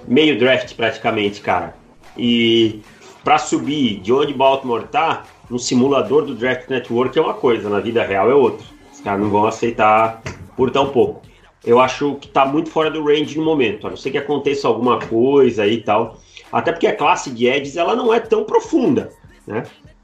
meio draft praticamente, cara. E para subir de onde Baltimore tá, no simulador do Draft Network é uma coisa, na vida real é outra. Os caras não vão aceitar por tão pouco. Eu acho que tá muito fora do range no momento, a não ser que aconteça alguma coisa e tal. Até porque a classe de Edges ela não é tão profunda, né?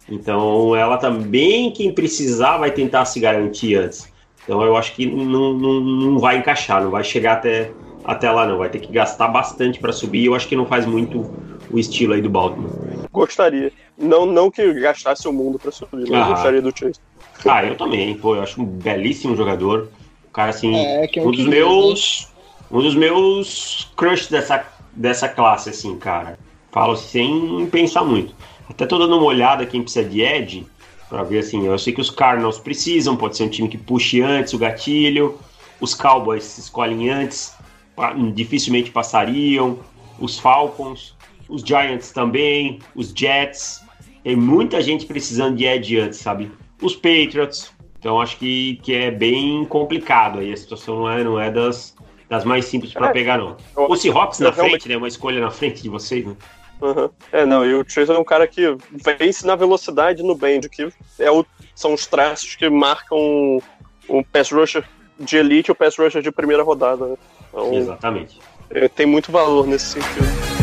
Então ela também, quem precisar, vai tentar se garantir antes. Então eu acho que não, não, não vai encaixar, não vai chegar até, até lá não. Vai ter que gastar bastante para subir. Eu acho que não faz muito o estilo aí do Baltimore. Gostaria. Não, não que gastasse o mundo para subir, mas ah. gostaria do Chase. Ah, eu também. Pô, eu acho um belíssimo jogador. O cara, assim, é, é um dos meus. Um dos meus crush dessa, dessa classe, assim, cara. Falo sem pensar muito. Até tô dando uma olhada quem precisa de Ed, para ver assim. Eu sei que os Cardinals precisam, pode ser um time que puxe antes o gatilho. Os Cowboys escolhem antes, dificilmente passariam. Os Falcons os Giants também, os Jets. Tem muita gente precisando de Ed antes, sabe? Os Patriots. Então acho que, que é bem complicado aí. A situação não é, não é das, das mais simples para é, pegar, não. O Seahawks na frente, né? Uma escolha na frente de vocês, né? Uhum. É, não, e o Tracer é um cara que vence na velocidade no bend, que é o, são os traços que marcam um, um pass rusher de elite e o pass rusher de primeira rodada. Né? Então, Exatamente. É, tem muito valor nesse sentido.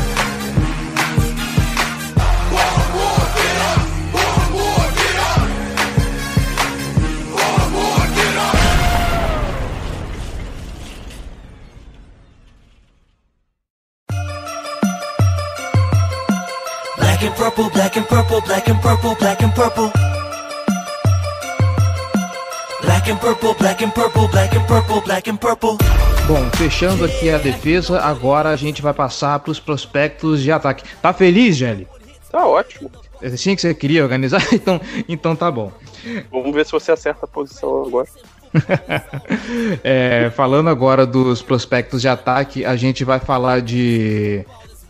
And purple, black and purple, black and purple, black and purple. Black and purple, black and purple, black and purple, black and purple. Bom, fechando aqui a defesa, agora a gente vai passar para os prospectos de ataque. Tá feliz, Gelli? Tá ótimo. É assim que você queria organizar? Então, então tá bom. Vamos ver se você acerta a posição agora. É, falando agora dos prospectos de ataque, a gente vai falar de,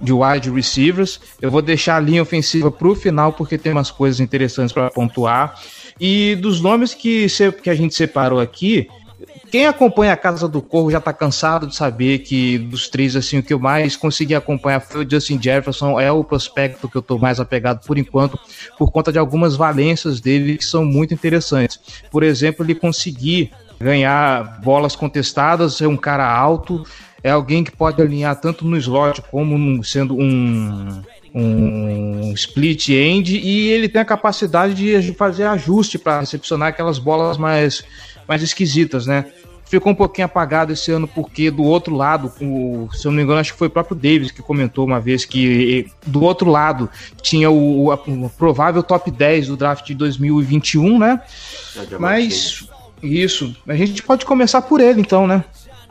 de wide receivers. Eu vou deixar a linha ofensiva para o final, porque tem umas coisas interessantes para pontuar. E dos nomes que, que a gente separou aqui, quem acompanha a Casa do Corvo já tá cansado de saber que dos três, assim, o que eu mais consegui acompanhar foi o Justin Jefferson, é o prospecto que eu tô mais apegado por enquanto, por conta de algumas valências dele que são muito interessantes. Por exemplo, ele conseguir ganhar bolas contestadas, ser um cara alto, é alguém que pode alinhar tanto no slot como num- sendo um um split end e ele tem a capacidade de fazer ajuste para recepcionar aquelas bolas mais, mais esquisitas, né? Ficou um pouquinho apagado esse ano porque do outro lado, o, se eu não me engano, acho que foi o próprio Davis que comentou uma vez que do outro lado tinha o, o provável top 10 do draft de 2021, né? Mas isso, a gente pode começar por ele então, né?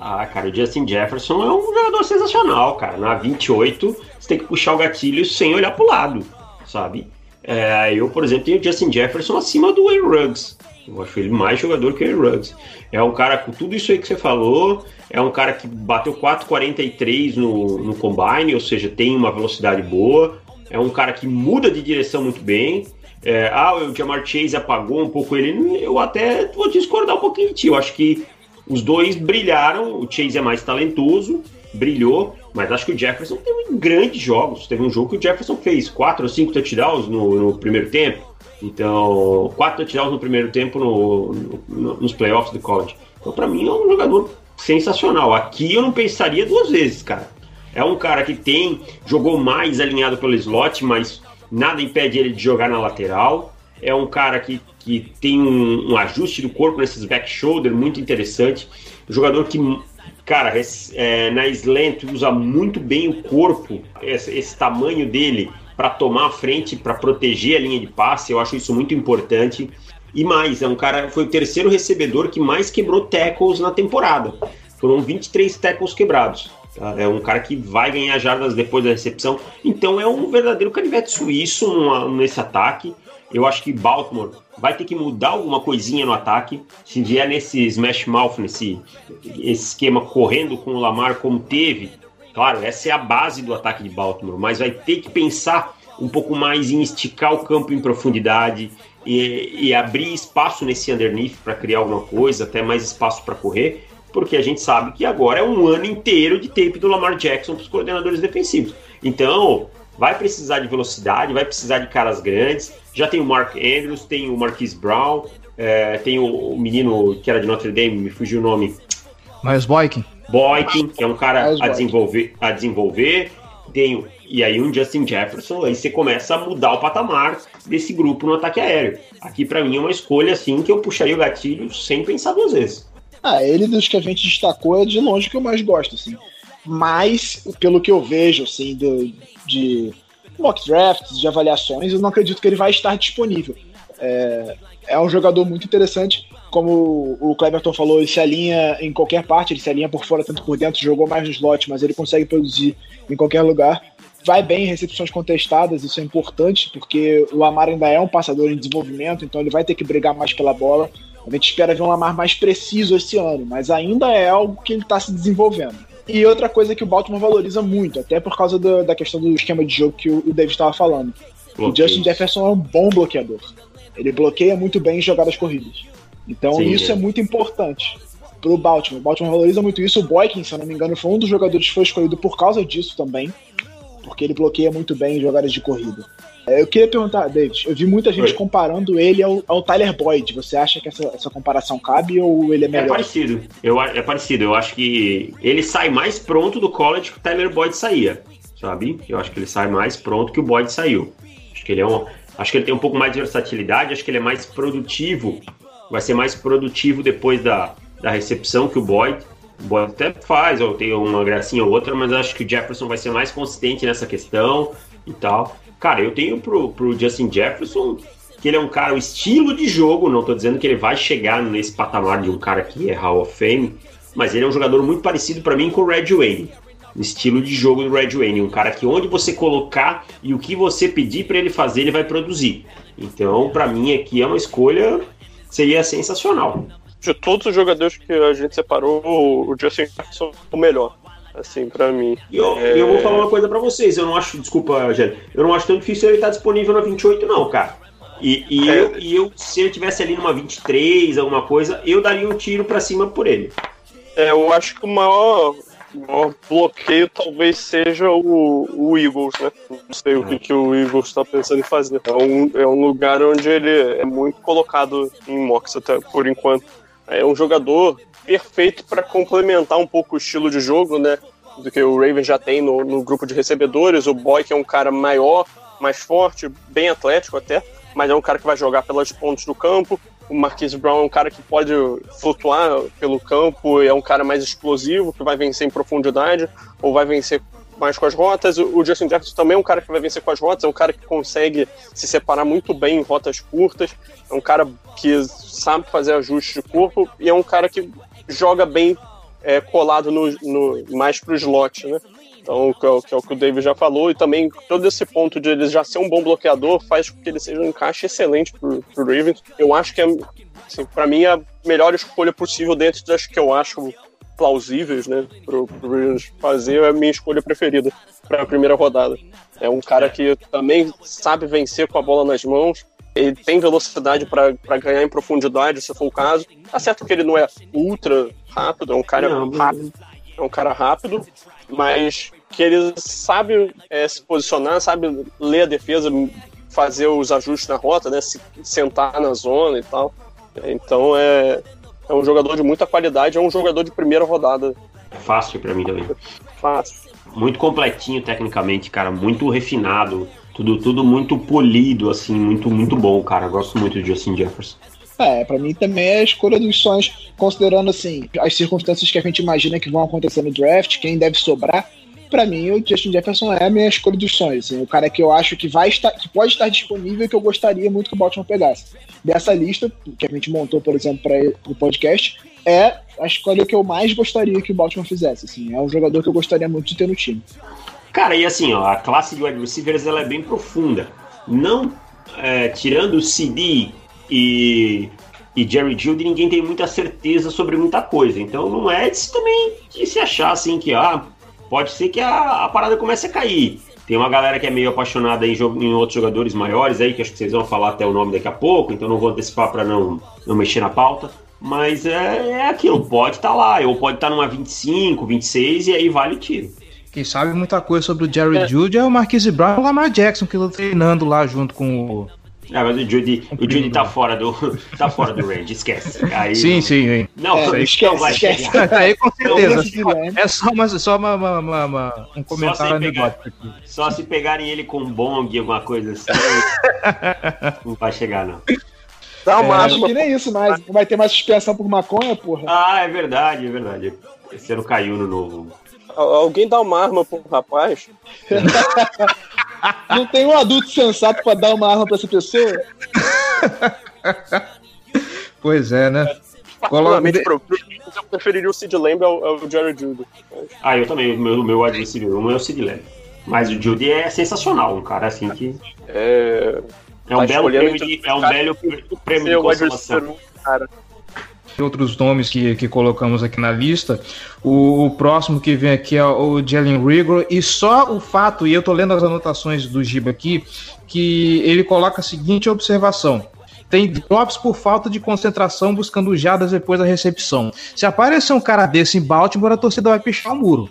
Ah, cara, o Justin Jefferson é um jogador sensacional, cara. Na 28, você tem que puxar o gatilho sem olhar pro lado, sabe? É, eu, por exemplo, tenho o Justin Jefferson acima do Aaron Ruggs. Eu acho ele mais jogador que o Aaron Ruggs. É um cara com tudo isso aí que você falou. É um cara que bateu 4,43 no, no combine, ou seja, tem uma velocidade boa. É um cara que muda de direção muito bem. É, ah, o Jamar Chase apagou um pouco ele. Eu até vou discordar um pouquinho de ti. Eu acho que os dois brilharam. O Chase é mais talentoso, brilhou, mas acho que o Jefferson teve grandes jogos. Teve um jogo que o Jefferson fez quatro ou cinco touchdowns no, no primeiro tempo. Então, quatro touchdowns no primeiro tempo no, no- nos playoffs do college. Então, pra mim, é um jogador sensacional. Aqui eu não pensaria duas vezes, cara. É um cara que tem, jogou mais alinhado pelo slot, mas nada impede ele de jogar na lateral. É um cara que, que tem um, um ajuste do corpo nesses back shoulder muito interessante. Um jogador que, cara, esse- é, na slant usa muito bem o corpo, esse, esse tamanho dele para tomar a frente, para proteger a linha de passe. Eu acho isso muito importante. E mais, é um cara, foi o terceiro recebedor que mais quebrou tackles na temporada. Foram 23 tackles quebrados. tá? É um cara que vai ganhar jardas depois da recepção. Então é um verdadeiro canivete suíço nesse ataque. Eu acho que Baltimore vai ter que mudar alguma coisinha no ataque. Se vier nesse smash mouth, nesse esse esquema correndo com o Lamar como teve, claro, essa é a base do ataque de Baltimore, mas vai ter que pensar um pouco mais em esticar o campo em profundidade e, e abrir espaço nesse underneath para criar alguma coisa, até mais espaço para correr, porque a gente sabe que agora é um ano inteiro de tape do Lamar Jackson para os coordenadores defensivos. Então, vai precisar de velocidade, vai precisar de caras grandes. Já tem o Mark Andrews, tem o Marquise Brown, é, tem o, o menino que era de Notre Dame, me fugiu o nome, Miles Boykin. Boykin, que é um cara Miles a desenvolver, a desenvolver. Tem, o- e aí um Justin Jefferson, aí você começa a mudar o patamar desse grupo no ataque aéreo. Aqui pra mim é uma escolha assim que eu puxaria o gatilho sem pensar duas vezes. Ah, ele dos que a gente destacou é de longe que eu mais gosto, assim. Mas, pelo que eu vejo, assim, do, de mock drafts, de avaliações, eu não acredito que ele vai estar disponível. É, é um jogador muito interessante, como o Cleberton falou, ele se alinha em qualquer parte, ele se alinha por fora, tanto por dentro, jogou mais no slot, mas ele consegue produzir em qualquer lugar. Vai bem em recepções contestadas, isso é importante, porque o Lamar ainda é um passador em desenvolvimento, então ele vai ter que brigar mais pela bola. A gente espera ver um Lamar mais preciso esse ano, mas ainda é algo que ele está se desenvolvendo. E outra coisa que o Baltimore valoriza muito, até por causa do- da questão do esquema de jogo que o, o David estava falando. O Bloqueios. Justin Jefferson é um bom bloqueador. Ele bloqueia muito bem em jogadas corridas. Então Sim, isso é. é muito importante pro Baltimore. O Baltimore valoriza muito isso. O Boykin, se eu não me engano, foi um dos jogadores que foi escolhido por causa disso também. Porque ele bloqueia muito bem em jogadas de corrida. É, Eu queria perguntar, David, eu vi muita gente Oi. comparando ele ao, ao Tyler Boyd. Você acha que essa, essa comparação cabe ou ele é É melhor? parecido. Eu, é parecido. Eu acho que ele sai mais pronto do college que o Tyler Boyd saía. Sabe? Eu acho que ele sai mais pronto que o Boyd saiu. Acho que ele é um. Acho que ele tem um pouco mais de versatilidade, acho que ele é mais produtivo. Vai ser mais produtivo depois da, da recepção que o Boyd. Boyd até faz, ou tem uma gracinha ou outra, mas acho que o Jefferson vai ser mais consistente nessa questão e tal. Cara, eu tenho pro, pro Justin Jefferson que ele é um cara, o estilo de jogo, não tô dizendo que ele vai chegar nesse patamar de um cara que é Hall of Fame, mas ele é um jogador muito parecido para mim com o Red Wayne. Estilo de jogo do Red Wayne, um cara que onde você colocar e o que você pedir para ele fazer, ele vai produzir. Então, para mim aqui é uma escolha seria sensacional. De todos os jogadores que a gente separou, o Justin Jefferson é o melhor assim, para mim. E eu, é... eu, vou falar uma coisa para vocês, eu não acho, desculpa, Gélio, eu não acho tão difícil ele estar disponível na 28, não, cara. E, e, é. eu, e eu, se ele tivesse ali numa 23, alguma coisa, eu daria um tiro para cima por ele. É, eu acho que o maior, maior bloqueio talvez seja o, o Eagles, né? Não sei o que, que o Eagles está pensando em fazer. É um, é um lugar onde ele é muito colocado em mocks até por enquanto. É um jogador perfeito para complementar um pouco o estilo de jogo, né? Do que o Raven já tem no, no grupo de recebedores. O Boy, que é um cara maior, mais forte, bem atlético até mas é um cara que vai jogar pelas pontas do campo. O Marquise Brown é um cara que pode flutuar pelo campo, é um cara mais explosivo, que vai vencer em profundidade, ou vai vencer mais com as rotas. O Justin Jefferson também é um cara que vai vencer com as rotas, é um cara que consegue se separar muito bem em rotas curtas, é um cara que sabe fazer ajustes de corpo e é um cara que joga bem é, colado no, no mais pro slot, né? Então, que é, o, que é o que o David já falou, e também todo esse ponto de ele já ser um bom bloqueador faz com que ele seja um encaixe excelente pro, pro Ravens. Eu acho que é, assim, para mim, a melhor escolha possível dentro das que eu acho plausíveis, né, pro, pro fazer, é a minha escolha preferida para a primeira rodada. É um cara que também sabe vencer com a bola nas mãos, ele tem velocidade para ganhar em profundidade, se for o caso. Tá certo que ele não é ultra rápido, é um cara não, rápido, é um cara rápido, mas que ele sabe é, se posicionar, sabe ler a defesa, fazer os ajustes na rota, né? Se sentar na zona e tal. Então é, é um jogador de muita qualidade, é um jogador de primeira rodada. É fácil para mim também. Fácil. Muito completinho tecnicamente, cara, muito refinado, tudo, tudo muito polido, assim, muito, muito bom, cara. gosto muito de Justin Jefferson. É, para mim também é a escolha dos sonhos, considerando assim as circunstâncias que a gente imagina que vão acontecer no draft, quem deve sobrar. Para mim, o Justin Jefferson é a minha escolha dos sonhos. Assim, o cara que eu acho que vai estar, que pode estar disponível e que eu gostaria muito que o Baltimore pegasse. Dessa lista que a gente montou, por exemplo, para o podcast, é a escolha que eu mais gostaria que o Baltimore fizesse. Assim, é um jogador que eu gostaria muito de ter no time. Cara, e assim, ó, a classe de wide receivers ela é bem profunda. Não é, tirando o CD e, e Jerry Judy, ninguém tem muita certeza sobre muita coisa. Então não é de, também de se achar assim que ah, pode ser que a, a parada comece a cair. Tem uma galera que é meio apaixonada em, em, outros jogadores maiores aí, que acho que vocês vão falar até o nome daqui a pouco, então não vou antecipar para não, não mexer na pauta. Mas é, é aquilo, pode estar tá lá, ou pode estar tá numa 25, 26 e aí vale o tiro. Quem sabe muita coisa sobre o Jerry é. Judy é o Marquise Brown e o Lamar Jackson, que estão treinando lá junto com o ah, mas o Judy, o Judy tá fora do, tá fora do range, esquece. Aí, sim, sim, sim. Não, é, esquece, vai esquece. Aí com certeza. é só, uma, só uma, uma, uma um comentário anedótico. Só se pegarem ele com bong, alguma coisa assim, não vai chegar, não. Dá uma é, acho que nem isso mais. Não vai ter mais suspensão por maconha, porra. Ah, é verdade, é verdade. Esse ano caiu no novo. Alguém dá uma arma pro rapaz? Não tem um adulto sensato para dar uma arma para essa pessoa? Pois é, né? Particularmente pro eu preferiria o Sid Lamb ao, ao Jared Judy. Ah, eu também. O meu, meu wide receiver é o Sid Lamb. Mas o Judy é sensacional, um cara assim que. É, é um belo prêmio de, é um belo prêmio de consolação. Cara outros nomes que, que colocamos aqui na lista. O, o, próximo que vem aqui é o Jalen Rigor. E só o fato, e eu tô lendo as anotações do Giba aqui, que ele coloca a seguinte observação. Tem drops por falta de concentração buscando jadas depois da recepção. Se aparecer um cara desse em Baltimore, a torcida vai pichar o muro.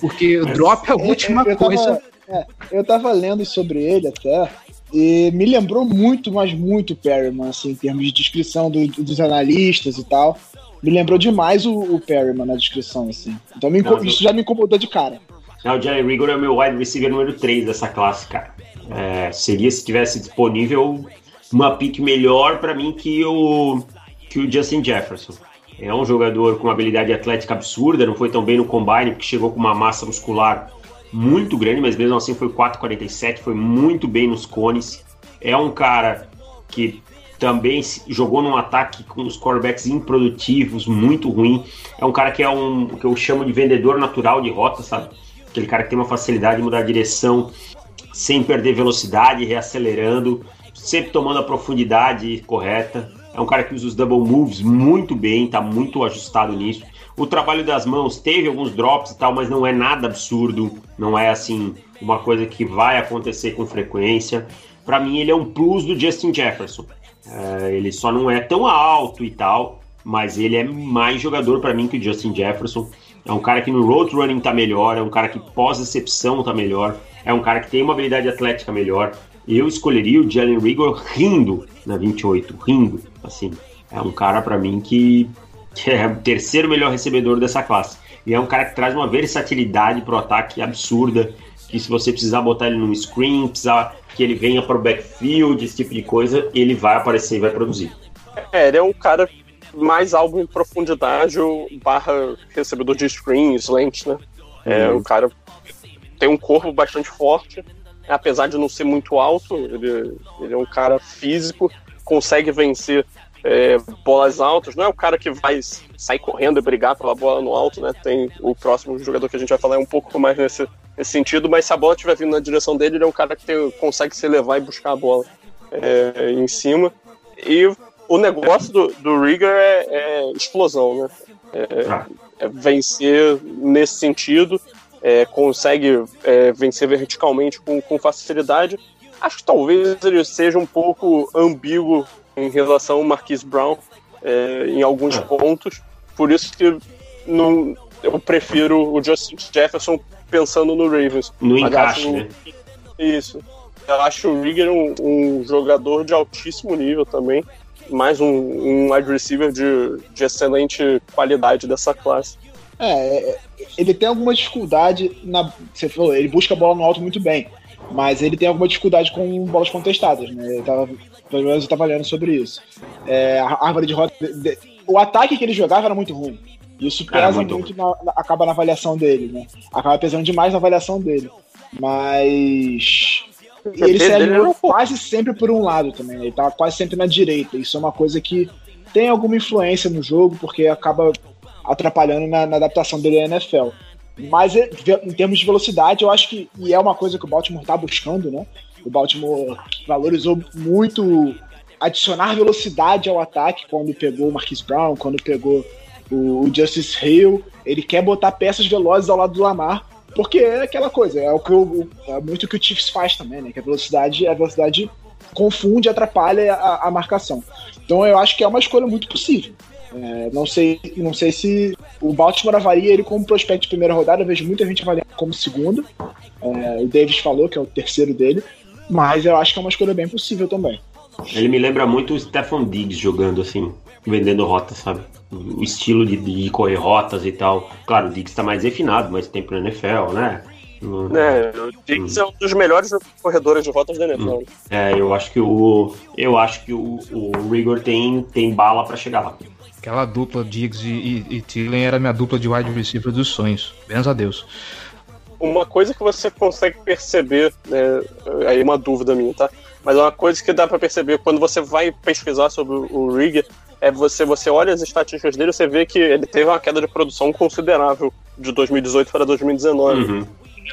Porque o drop é a última eu, eu coisa. Tava, é, eu tava lendo sobre ele até. E me lembrou muito, mas muito Perryman, assim, em termos de descrição do, dos analistas e tal. Me lembrou demais o, o Perryman na descrição, assim. Então me, Não, isso já me incomodou de cara. Não, o Jerry Rigor é o meu wide receiver número 3 dessa classe, cara. É, seria se tivesse disponível uma pick melhor para mim que o, que o Justin Jefferson. É um jogador com uma habilidade atlética absurda, não foi tão bem no combine, porque chegou com uma massa muscular muito grande, mas mesmo assim foi 4,47, foi muito bem nos cones. É um cara que também jogou num ataque com os quarterbacks improdutivos, muito ruim. É um cara que é um que eu chamo de vendedor natural de rota, sabe? Aquele cara que tem uma facilidade de mudar a direção sem perder velocidade, reacelerando, sempre tomando a profundidade correta. É um cara que usa os double moves muito bem, tá muito ajustado nisso. O trabalho das mãos teve alguns drops e tal, mas não é nada absurdo, não é assim uma coisa que vai acontecer com frequência. Para mim, ele é um plus do Justin Jefferson. É, ele só não é tão alto e tal, mas ele é mais jogador para mim que o Justin Jefferson. É um cara que no road running tá melhor, é um cara que pós-recepção tá melhor, é um cara que tem uma habilidade atlética melhor. Eu escolheria o Jalen Rigor rindo na 28, rindo, assim. É um cara para mim que, que, é o terceiro melhor recebedor dessa classe. E é um cara que traz uma versatilidade pro ataque absurda, que se você precisar botar ele num screen, precisar que ele venha para o backfield, esse tipo de coisa, ele vai aparecer e vai produzir. É, ele é um cara mais alvo em profundidade, barra recebedor de screen, slant, né? É uhum. um cara tem um corpo bastante forte, apesar de não ser muito alto, ele, ele é um cara físico, consegue vencer é, bolas altas, não é o cara que vai sair correndo e brigar pela bola no alto, né? Tem o próximo jogador que a gente vai falar é um pouco mais nesse, nesse sentido, mas se a bola estiver vindo na direção dele, ele é um cara que tem, consegue se levar e buscar a bola é, em cima. E o negócio do, do Rigger é, é explosão, né? É, é vencer nesse sentido, é, consegue é, vencer verticalmente com, com facilidade. Acho que talvez ele seja um pouco ambíguo em relação ao Marquise Brown em alguns pontos, por isso que não, eu prefiro o Justin Jefferson pensando no Ravens. No encaixe, né? Isso. Eu acho o Rigger um, um, jogador de altíssimo nível também, mais um, um wide receiver de, de excelente qualidade dessa classe. É, é, ele tem alguma dificuldade na. Você falou, ele busca a bola no alto muito bem, mas ele tem alguma dificuldade com bolas contestadas, né? Eu tava, pelo menos eu tava lendo sobre isso. É, a árvore de rota. O ataque que ele jogava era muito ruim. Isso pesa muito, muito na, na, acaba na avaliação dele, né? Acaba pesando demais na avaliação dele. Mas. E ele se alinhou quase sempre por um lado também, né? Ele tava quase sempre na direita. Isso é uma coisa que tem alguma influência no jogo, porque acaba atrapalhando na, na adaptação dele à NFL. Mas é, em termos de velocidade, eu acho que. E é uma coisa que o Baltimore tá buscando, né? O Baltimore valorizou muito adicionar velocidade ao ataque quando pegou o Marquis Brown, quando pegou o, Justice Hill, ele quer botar peças velozes ao lado do Lamar, porque é aquela coisa, é o que é muito o que o Chiefs faz também, né? Que a velocidade, a velocidade confunde, atrapalha a, a marcação. Então eu acho que é uma escolha muito possível. É, não sei, não sei se o Baltimore avalia ele como prospecto de primeira rodada. Eu vejo muita gente avaliando como segundo. É, o Davis falou que é o terceiro dele, mas eu acho que é uma escolha bem possível também. Ele me lembra muito o Stefan Diggs jogando assim, vendendo rotas, sabe? O estilo de, de correr rotas e tal. Claro, o Diggs tá mais refinado, mais tempo na NFL, né? É, o Diggs hum. é um dos melhores corredores de rotas da NFL. Hum. É, eu acho que o eu acho que o, o Rigor tem, tem bala para chegar lá. Aquela dupla Diggs e, e, e Thielen era minha dupla de wide receiver dos sonhos. Bens a Deus. Uma coisa que você consegue perceber, né, aí uma dúvida minha, tá? Mas é uma coisa que dá para perceber quando você vai pesquisar sobre o Rigger, é você, você olha as estatísticas dele, você vê que ele teve uma queda de produção considerável de 2018 para 2019. Uhum.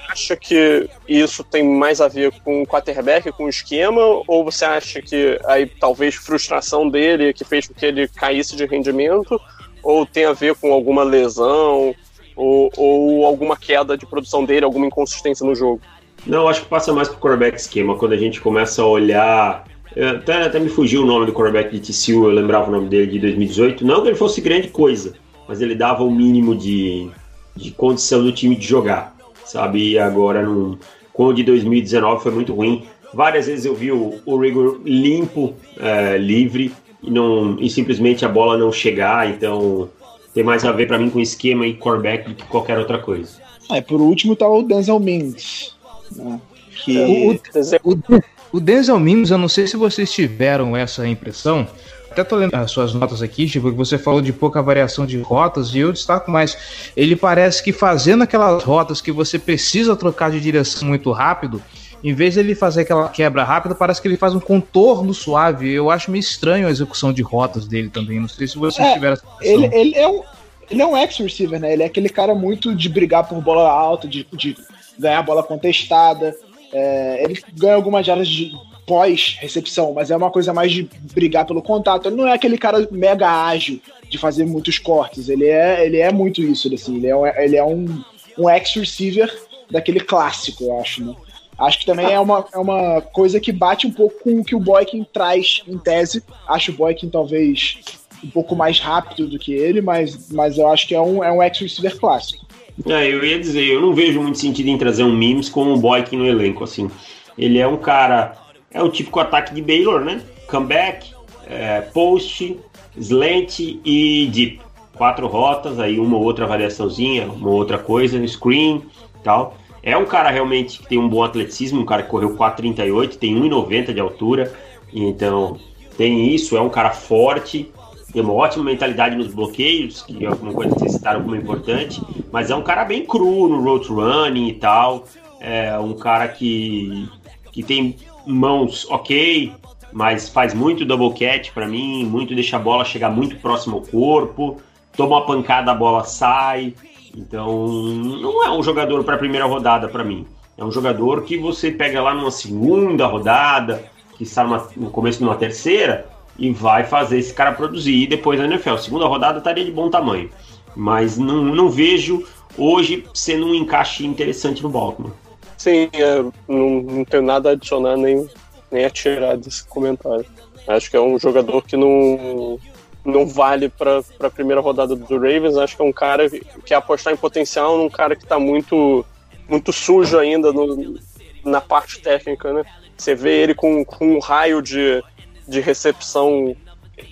Acha que isso tem mais a ver com o quarterback, com o esquema, ou você acha que aí talvez frustração dele que fez com que ele caísse de rendimento, ou tem a ver com alguma lesão, ou, ou alguma queda de produção dele, alguma inconsistência no jogo? Não, acho que passa mais pro quarterback esquema, quando a gente começa a olhar até, até me fugiu o nome do quarterback de TCU, eu lembrava o nome dele de 2018. Não que ele fosse grande coisa, mas ele dava o mínimo de, de condição do time de jogar, sabe? E agora, no, com o de 2019 foi muito ruim. Várias vezes eu vi o, o Rigor limpo, é, livre, e, não, e simplesmente a bola não chegar, então tem mais a ver para mim com esquema e quarterback do que qualquer outra coisa. É, por último tá o Denzel Mims, né? Que... O, o, o, o Denzel Mims, eu não sei se vocês tiveram essa impressão. Até tô lendo as suas notas aqui, tipo, que você falou de pouca variação de rotas, e eu destaco mais. Ele parece que fazendo aquelas rotas que você precisa trocar de direção muito rápido, em vez dele fazer aquela quebra rápida, parece que ele faz um contorno suave. Eu acho meio estranho a execução de rotas dele também. Não sei se você É, tiver essa Ele, ele é um. Ele é um ex-receiver, né? Ele é aquele cara muito de brigar por bola alta, de, de ganhar bola contestada. É, ele ganha algumas jardas de pós-recepção, mas é uma coisa mais de brigar pelo contato. Ele não é aquele cara mega ágil de fazer muitos cortes. Ele é, ele é muito isso, assim. Ele é ele é um, um ex-receiver daquele clássico, eu acho, né? Acho que também é uma, é uma coisa que bate um pouco com o que o Boykin traz em tese. Acho o Boykin talvez um pouco mais rápido do que ele, mas, mas eu acho que é um, é um ex-receiver clássico. É, eu ia dizer, eu não vejo muito sentido em trazer um Mims com o Boykin no elenco, assim. Ele é um cara, é o típico ataque de Baylor, né? Comeback, é, post, slant e deep. Quatro rotas, aí uma ou outra variaçãozinha, uma outra coisa, screen tal. É um cara realmente que tem um bom atleticismo, um cara que correu 4,38, tem 1,90 de altura, então tem isso, é um cara forte, tem uma ótima mentalidade nos bloqueios, que é uma coisa que vocês citaram como importante, mas é um cara bem cru no road running e tal, é um cara que, que tem mãos ok, mas faz muito double catch para mim, muito deixa a bola chegar muito próximo ao corpo, toma uma pancada, a bola sai, então não é um jogador para primeira rodada para mim. É um jogador que você pega lá numa segunda rodada, que está no começo de uma terceira, e vai fazer esse cara produzir e depois na NFL. Segunda rodada estaria de bom tamanho. Mas não, não vejo hoje sendo um encaixe interessante no Baltimore. Sim, é, não, não tenho nada a adicionar nem, nem a tirar desse comentário. Acho que é um jogador que não, não vale para a primeira rodada do Ravens. Acho que é um cara que quer apostar em potencial num cara que está muito, muito sujo ainda no, na parte técnica, né? Você vê ele com, com um raio de, de recepção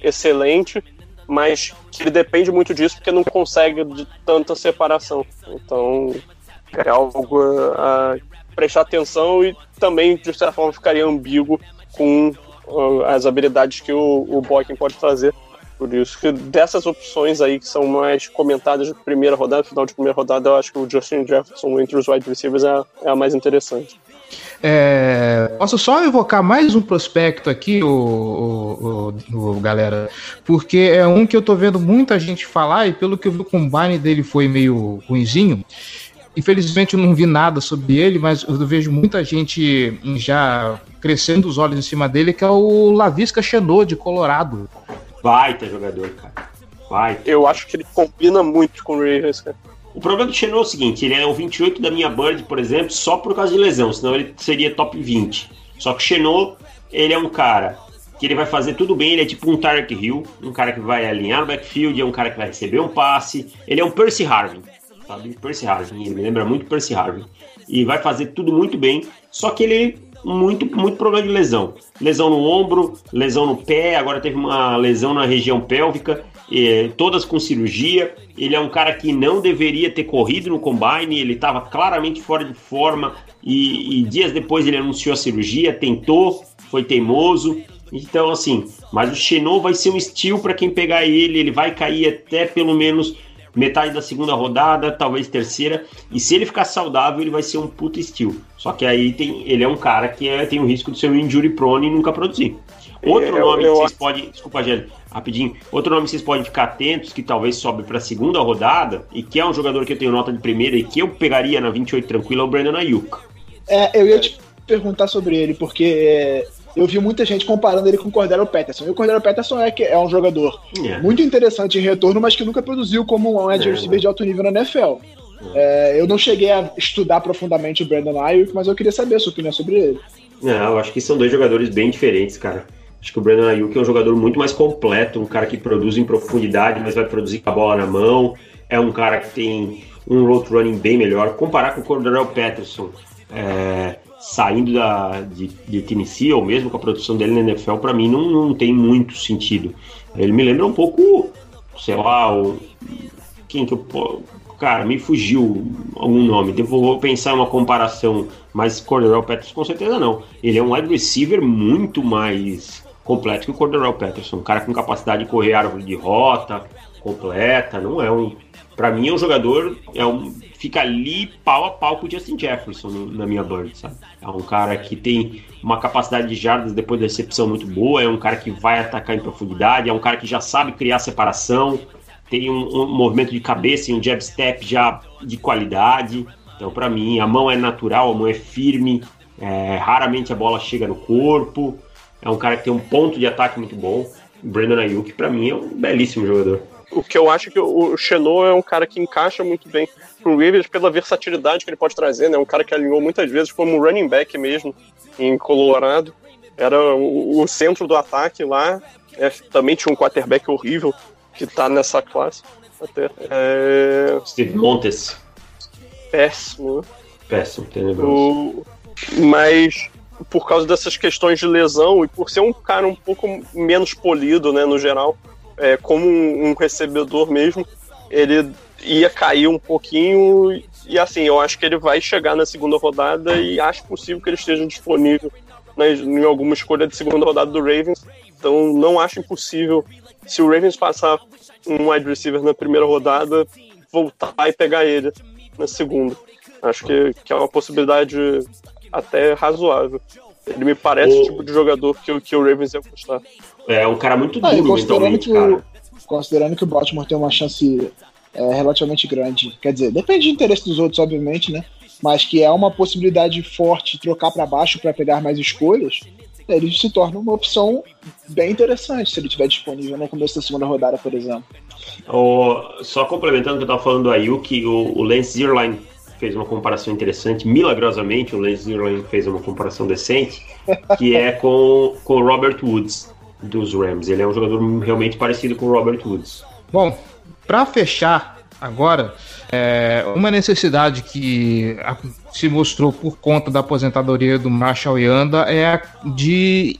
excelente, mas que ele depende muito disso porque não consegue de tanta separação. Então é algo a prestar atenção e também, de certa forma, ficaria ambíguo com uh, as habilidades que o, o Boykin pode trazer. Por isso que dessas opções aí que são mais comentadas de primeira rodada, final de primeira rodada, eu acho que o Justin Jefferson entre os wide receivers é, é a mais interessante. É, posso só evocar mais um prospecto aqui, o, o, o, galera, porque é um que eu tô vendo muita gente falar e pelo que eu vi o combine dele foi meio ruinzinho. Infelizmente eu não vi nada sobre ele, mas eu vejo muita gente já crescendo os olhos em cima dele, que é o Lavisca Chenot de Colorado. Baita jogador, cara. Baita. Eu acho que ele combina muito com o Ravens, cara. O problema do Chenot é o seguinte, ele é o 28 da minha Bird, por exemplo, só por causa de lesão, senão ele seria top 20. Só que o Chenot, ele é um cara que ele vai fazer tudo bem, ele é tipo um Tarek Hill, um cara que vai alinhar no backfield, é um cara que vai receber um passe, ele é um Percy Harvin, sabe? Percy Harvin, me lembra muito Percy Harvin. E vai fazer tudo muito bem, só que ele muito, muito problema de lesão. Lesão no ombro, lesão no pé, agora teve uma lesão na região pélvica, todas com cirurgia. Ele é um cara que não deveria ter corrido no combine, ele estava claramente fora de forma e, e, dias depois ele anunciou a cirurgia, tentou, foi teimoso. Então, assim, mas o Xenô vai ser um estilo para quem pegar ele, ele vai cair até pelo menos metade da segunda rodada, talvez terceira, e se ele ficar saudável, ele vai ser um puta estilo. Só que aí tem, ele é um cara que é, tem o risco de ser um injury prone e nunca produzir. Outro eu, nome eu, que vocês podem. Desculpa, Gélio, rapidinho. Outro nome que vocês podem ficar atentos, que talvez sobe para a segunda rodada, e que é um jogador que eu tenho nota de primeira e que eu pegaria na 28 tranquilo, é o Brandon Ayuk. É, eu ia te perguntar sobre ele, porque é, eu vi muita gente comparando ele com o Cordero Peterson. E o Cordero Peterson é, que é um jogador É. muito interessante em retorno, mas que nunca produziu como um edge É, receiver de alto nível na NFL. É, eu não cheguei a estudar profundamente o Brandon Ayuk, mas eu queria saber a sua opinião sobre ele. Não, eu acho que são dois jogadores bem diferentes, cara. Acho que o Brandon Ayuk é um jogador muito mais completo, um cara que produz em profundidade, mas vai produzir com a bola na mão. É um cara que tem um road running bem melhor. Comparar com o Cordero Peterson, é, saindo da, de, de Tennessee, ou mesmo com a produção dele na NFL, para mim não, não tem muito sentido. Ele me lembra um pouco, sei lá, o, quem que eu. Cara, me fugiu algum nome. Devo vou pensar uma comparação, mas Cordero Peterson com certeza não. Ele é um wide receiver muito mais completo que o Cordarrelle Patterson. Um cara com capacidade de correr árvore de rota completa, não é um. Pra mim, é um jogador. É um, fica ali pau a pau com o Justin Jefferson na minha bird, sabe? É um cara que tem uma capacidade de jardas depois da recepção muito boa, é um cara que vai atacar em profundidade, é um cara que já sabe criar separação, tem um, um movimento de cabeça e um jab step já de qualidade. Então, para mim, a mão é natural, a mão é firme, é, raramente a bola chega no corpo. É um cara que tem um ponto de ataque muito bom. Brandon Ayuk, para mim, é um belíssimo jogador. O que eu acho que o Chenot é um cara que encaixa muito bem pro Rivers pela versatilidade que ele pode trazer, né? Um cara que alinhou muitas vezes como running back mesmo em Colorado. Era o, o centro do ataque lá. É, também tinha um quarterback horrível que tá nessa classe. Até. É... Steve Montes. Péssimo. Né? Péssimo, tenebroso. O... Mas por causa dessas questões de lesão e por ser um cara um pouco menos polido, né, no geral, é, como um, um recebedor mesmo, ele ia cair um pouquinho e assim, eu acho que ele vai chegar na segunda rodada e acho possível que ele esteja disponível né, em alguma escolha de segunda rodada do Ravens. Então não acho impossível se o Ravens passar um wide receiver na primeira rodada, voltar e pegar ele na segunda. Acho que, que é uma possibilidade até razoável. Ele me parece o, o tipo de jogador que, que o Ravens ia gostar. É um cara muito duro, ah, considerando que o, Considerando que o Baltimore tem uma chance é, relativamente grande. Quer dizer, depende do interesse dos outros, obviamente, né? Mas que é uma possibilidade forte trocar para baixo para pegar mais escolhas, ele se torna uma opção bem interessante se ele estiver disponível no começo da segunda rodada, por exemplo. O, só complementando o que eu estava falando do Ayuki, o, o Lance Zierlein fez uma comparação interessante, milagrosamente o Lance Zierlein fez uma comparação decente, que é com, com o Robert Woods dos Rams. Ele é um jogador realmente parecido com o Robert Woods. Bom, para fechar agora, é, uma necessidade que se mostrou por conta da aposentadoria do Marshall Yanda é de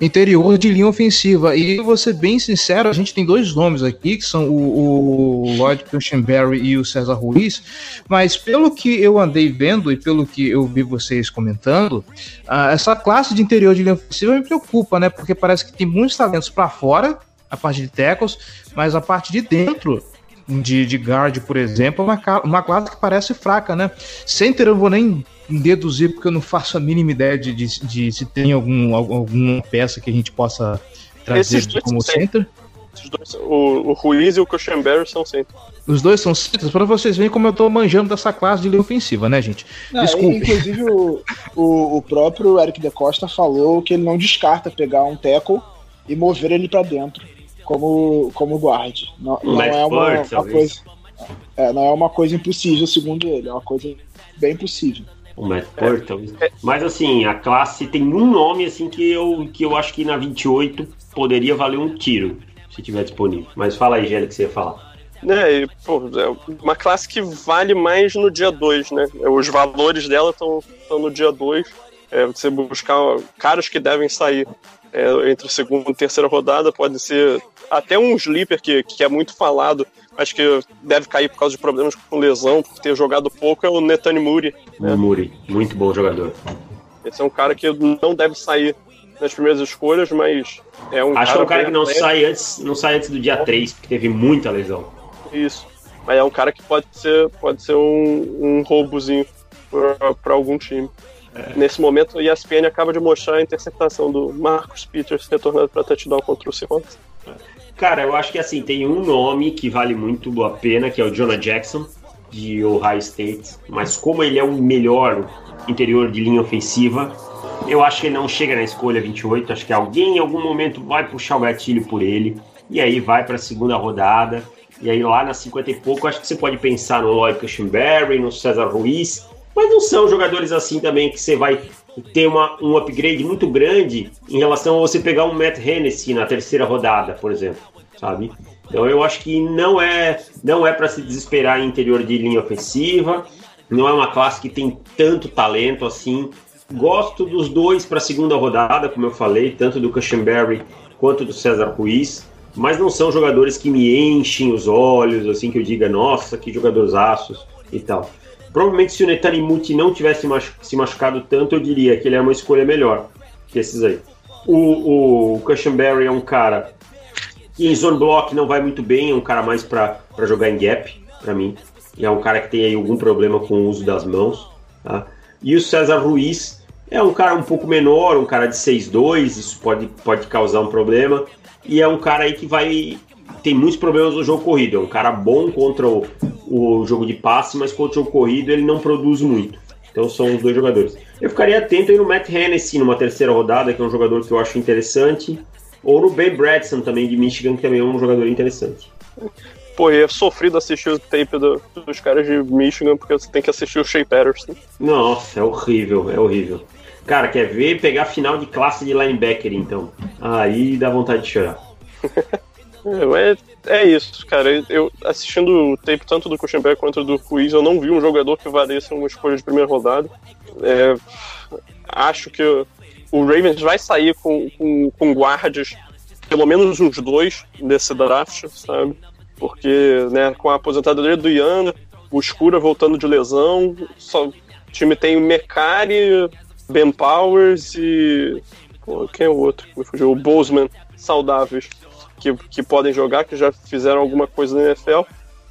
interior de linha ofensiva. E vou ser bem sincero, a gente tem dois nomes aqui, que são o, o Lloyd Cushenberry e o César Ruiz, mas pelo que eu andei vendo e pelo que eu vi vocês comentando, uh, essa classe de interior de linha ofensiva me preocupa, né? Porque parece que tem muitos talentos para fora, a parte de tackles, mas a parte de dentro de, de guard, por exemplo, é uma, uma classe que parece fraca, né? Center eu vou nem deduzir, porque eu não faço a mínima ideia de, de, de se tem algum, alguma peça que a gente possa trazer como center. Dois, o, o Ruiz e o Cushenberry são center. Os dois são centers, para vocês verem como eu tô manjando dessa classe de linha ofensiva, né, gente? Desculpe. Inclusive, o, o, o, próprio Eric De Costa falou que ele não descarta pegar um tackle e mover ele para dentro como, como guard. Não, não é uma, uma coisa. É, não é uma coisa impossível, segundo ele, é uma coisa bem possível. O Matt Portal. É. Mas assim, a classe tem um nome assim que eu, que eu acho que na 28 poderia valer um tiro, se tiver disponível. Mas fala aí, Gélio, que você ia falar. É, pô, é uma classe que vale mais no dia 2, né? Os valores dela estão no dia 2. É, você buscar caras que devem sair é, entre a segunda e terceira rodada, pode ser até um sleeper que, que é muito falado, acho que deve cair por causa de problemas com lesão, por ter jogado pouco, é o Netani Muri. Né? Muri, muito bom jogador. Esse é um cara que não deve sair nas primeiras escolhas, mas é um Acho cara que é um cara que não sai, antes, não sai antes do dia 3, porque teve muita lesão. Isso. Mas é um cara que pode ser, pode ser um, um roubozinho para algum time. É. Nesse momento, o ESPN acaba de mostrar a interceptação do Marcus Peters retornando para touchdown contra o Seahawks. Cara, eu acho que assim, tem um nome que vale muito a pena, que é o Jonah Jackson, de Ohio State. Mas como ele é o melhor interior de linha ofensiva, eu acho que ele não chega na escolha 28. Acho que alguém em algum momento vai puxar o gatilho por ele. E aí vai para a segunda rodada. E aí lá na 50 e pouco, acho que você pode pensar no Lloyd Cushenberry, no César Ruiz. Mas não são jogadores assim também que você vai ter uma, um upgrade muito grande em relação a você pegar um Matt Hennessy na terceira rodada, por exemplo, sabe? Então eu acho que não é não é para se desesperar em interior de linha ofensiva, não é uma classe que tem tanto talento assim. Gosto dos dois para a segunda rodada, como eu falei, tanto do Cushenberry quanto do César Ruiz, mas não são jogadores que me enchem os olhos, assim que eu diga, nossa, que jogadores aços e tal. Provavelmente se o Netanimuti não tivesse se machucado tanto, eu diria que ele é uma escolha melhor que esses aí. O, o Cushenberry é um cara que em zone block não vai muito bem, é um cara mais para jogar em gap, para mim. E é um cara que tem aí algum problema com o uso das mãos. Tá? E o César Ruiz é um cara um pouco menor, um cara de 6'2, isso pode, pode causar um problema. E é um cara aí que vai. Tem muitos problemas no jogo corrido. É um cara bom contra o, o jogo de passe, mas contra o jogo corrido ele não produz muito. Então são os dois jogadores. Eu ficaria atento aí no Matt Hennessy numa terceira rodada, que é um jogador que eu acho interessante. Ou no Ben Bradson também de Michigan, que também é um jogador interessante. Pô, e é sofrido assistir o tape do, dos caras de Michigan, porque você tem que assistir o Shea Patterson. Nossa, é horrível, é horrível. Cara, quer ver pegar final de classe de linebacker, então. Aí dá vontade de chorar. é, é isso, cara. Eu assistindo o tape tanto do Kuchenberg quanto do Ruiz, eu não vi um jogador que valesse uma escolha de primeira rodada. É, acho que o Ravens vai sair com, com, com guardas, pelo menos uns dois desse draft, sabe? Porque, né, com a aposentadoria do Ian, o Escura voltando de lesão, só, o time tem o Mecari, Ben Powers e. Pô, quem é o outro? O Bozeman, saudáveis, que, que podem jogar, que já fizeram alguma coisa na NFL.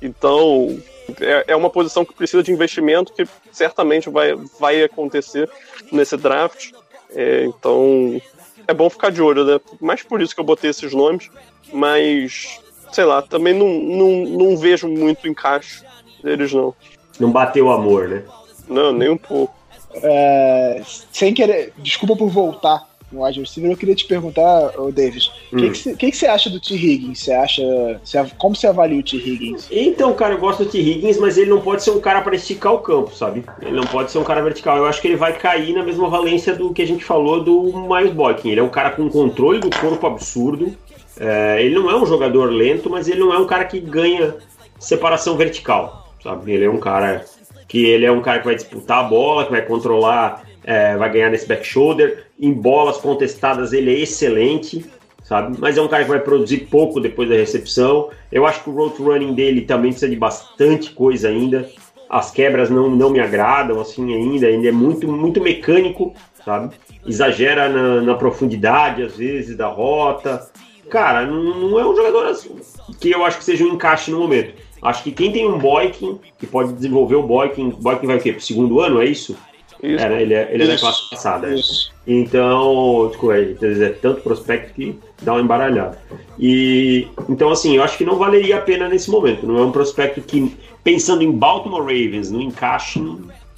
Então, é, é uma posição que precisa de investimento que certamente vai, vai acontecer nesse draft. É, então, é bom ficar de olho, né? Mais por isso que eu botei esses nomes. Mas, sei lá, também não, não, não vejo muito encaixe deles, não. Não bateu o amor, né? Não, nem um pouco. É, sem querer, desculpa por voltar no wide receiver, eu queria te perguntar, ô Davis, o hum. que, você acha do T. Higgins? Você acha. Você, como você avalia o T. Higgins? Então, cara, eu gosto do T. Higgins, mas ele não pode ser um cara para esticar o campo, sabe? Ele não pode ser um cara vertical. Eu acho que ele vai cair na mesma valência do que a gente falou do Miles Boykin. Ele é um cara com controle do corpo absurdo. É, ele não é um jogador lento, mas ele não é um cara que ganha separação vertical, sabe? Ele é um cara que ele é um cara que vai disputar a bola, que vai controlar, é, vai ganhar nesse back shoulder. Em bolas contestadas ele é excelente, sabe? Mas é um cara que vai produzir pouco depois da recepção. Eu acho que o road running dele também precisa de bastante coisa ainda. As quebras não, não me agradam assim ainda, ainda é muito, muito mecânico, sabe? Exagera na, na profundidade, às vezes, da rota. Cara, não, não é um jogador assim, que eu acho que seja um encaixe no momento. Acho que quem tem um Boykin, que pode desenvolver o Boykin, Boykin vai o quê? Pro segundo ano, é isso? Isso. É, né? Ele é, ele é da classe passada. Isso. Então, desculpa, é tanto prospecto que dá uma embaralhada. E, então, assim, eu acho que não valeria a pena nesse momento. Não é um prospecto que, pensando em Baltimore Ravens, no encaixe,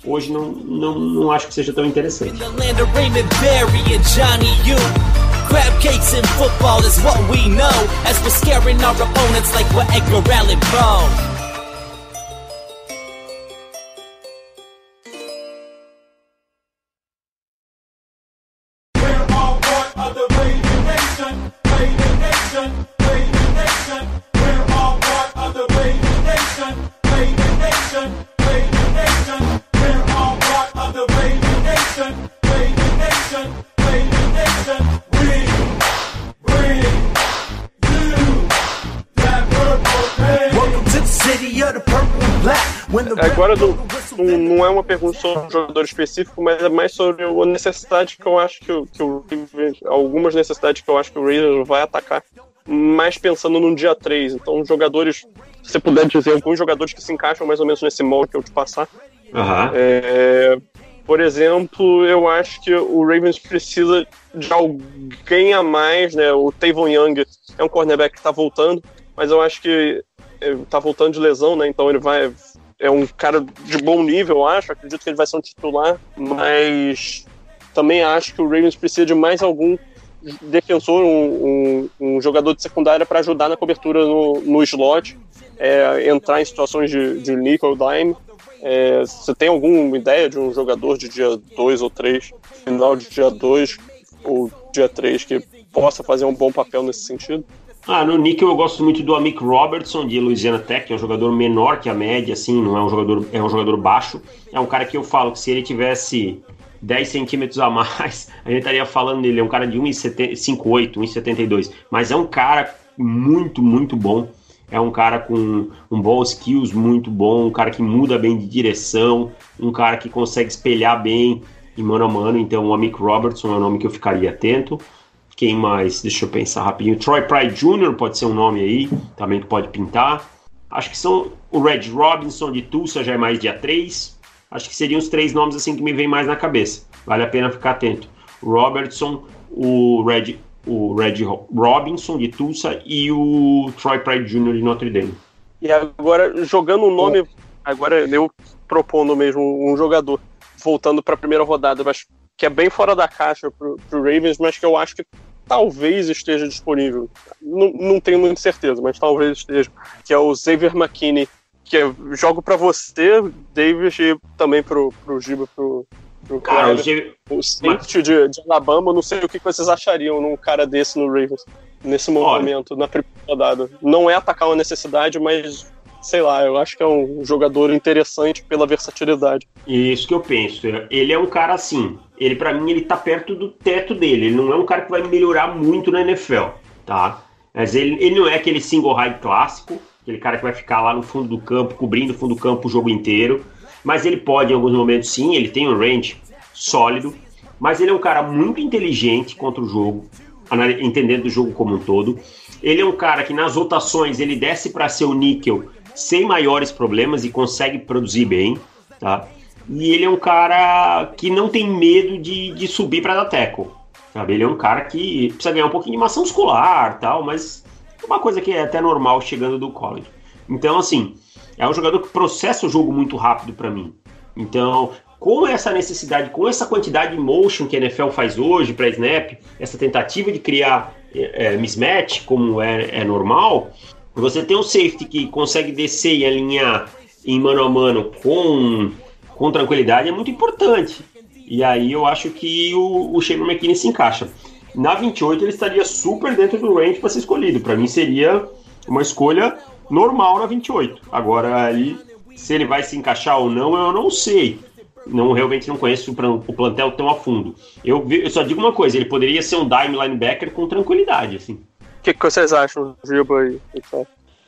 hoje não, não, não acho que seja tão interessante. Crab cakes in football is what we know as we're scaring our opponents like we're Edgar Allan Poe. Não, é uma pergunta sobre um jogador específico, mas é mais sobre a necessidade que eu acho que, o, que o algumas necessidades que eu acho que o Raiders vai atacar, mais pensando no dia 3. Então, jogadores, se você puder dizer alguns jogadores que se encaixam mais ou menos nesse molde que eu te passar. Uhum. É, por exemplo, eu acho que o Ravens precisa de alguém a mais, né? O Tavon Young é um cornerback que está voltando, mas eu acho que está voltando de lesão, né? Então ele vai é um cara de bom nível, eu acho. Acredito que ele vai ser um titular, mas também acho que o Ravens precisa de mais algum defensor, um, um, um jogador de secundária para ajudar na cobertura no, no slot, é, entrar em situações de, de nickel dime. É, você tem alguma ideia de um jogador de dia 2 ou 3, final de dia 2 ou dia 3, que possa fazer um bom papel nesse sentido? Ah, no níquel eu gosto muito do Amick Robertson de Louisiana Tech, é um jogador menor que a média, assim, não é um jogador, é um jogador baixo. É um cara que eu falo que se ele tivesse 10 centímetros a mais, a gente estaria falando dele. É um cara de 1,58, 1,72. Mas é um cara muito, muito bom. É um cara com um bom skills muito bom, um cara que muda bem de direção, um cara que consegue espelhar bem em mano a mano. Então, o Amick Robertson é o nome que eu ficaria atento. Quem mais? Deixa eu pensar rapidinho. Troy Pride Jr. pode ser um nome aí, também que pode pintar. Acho que são o Red Robinson de Tulsa, já é mais dia 3. Acho que seriam os três nomes assim que me vem mais na cabeça. Vale a pena ficar atento. Robertson, o Red, o Red Robinson de Tulsa e o Troy Pride Jr. de Notre Dame. E agora, jogando um nome, agora eu propondo mesmo um jogador, voltando para a primeira rodada, mas que é bem fora da caixa pro, pro Ravens, mas que eu acho que talvez esteja disponível. Não, não tenho muita certeza, mas talvez esteja. Que é o Xavier McKinney, que eu jogo para você, Davis, e também pro, pro Giba, pro, pro Cara, o. G- o safety de, de Alabama, não sei o que vocês achariam num cara desse no Ravens, nesse momento, na primeira rodada. Não é atacar uma necessidade, mas sei lá, eu acho que é um jogador interessante pela versatilidade. Isso que eu penso. Ele é um cara assim. Ele, para mim, ele tá perto do teto dele. Ele não é um cara que vai melhorar muito na NFL, tá? Mas ele, ele não é aquele single high clássico, aquele cara que vai ficar lá no fundo do campo, cobrindo o fundo do campo o jogo inteiro. Mas ele pode, em alguns momentos, sim. Ele tem um range sólido. Mas ele é um cara muito inteligente contra o jogo, entendendo o jogo como um todo. Ele é um cara que nas rotações ele desce para ser o níquel sem maiores problemas e consegue produzir bem, tá? E ele é um cara que não tem medo de, de subir para dar tackle, sabe? Ele é um cara que precisa ganhar um pouquinho de massa muscular, tal, mas é uma coisa que é até normal chegando do college. Então, assim, é um jogador que processa o jogo muito rápido para mim. Então, com essa necessidade, com essa quantidade de motion que a NFL faz hoje para snap, essa tentativa de criar é, mismatch, como é, é normal, você tem um safety que consegue descer e alinhar em mano a mano com, com tranquilidade é muito importante. E aí eu acho que o, o Shane McKinney se encaixa. Na 28 ele estaria super dentro do range para ser escolhido. Para mim seria uma escolha normal na 28. Agora aí, se ele vai se encaixar ou não, eu não sei. Não realmente não conheço o plan- o plantel tão a fundo. Eu, eu só digo uma coisa, ele poderia ser um dime linebacker com tranquilidade, assim. O que, que vocês acham, Giba e?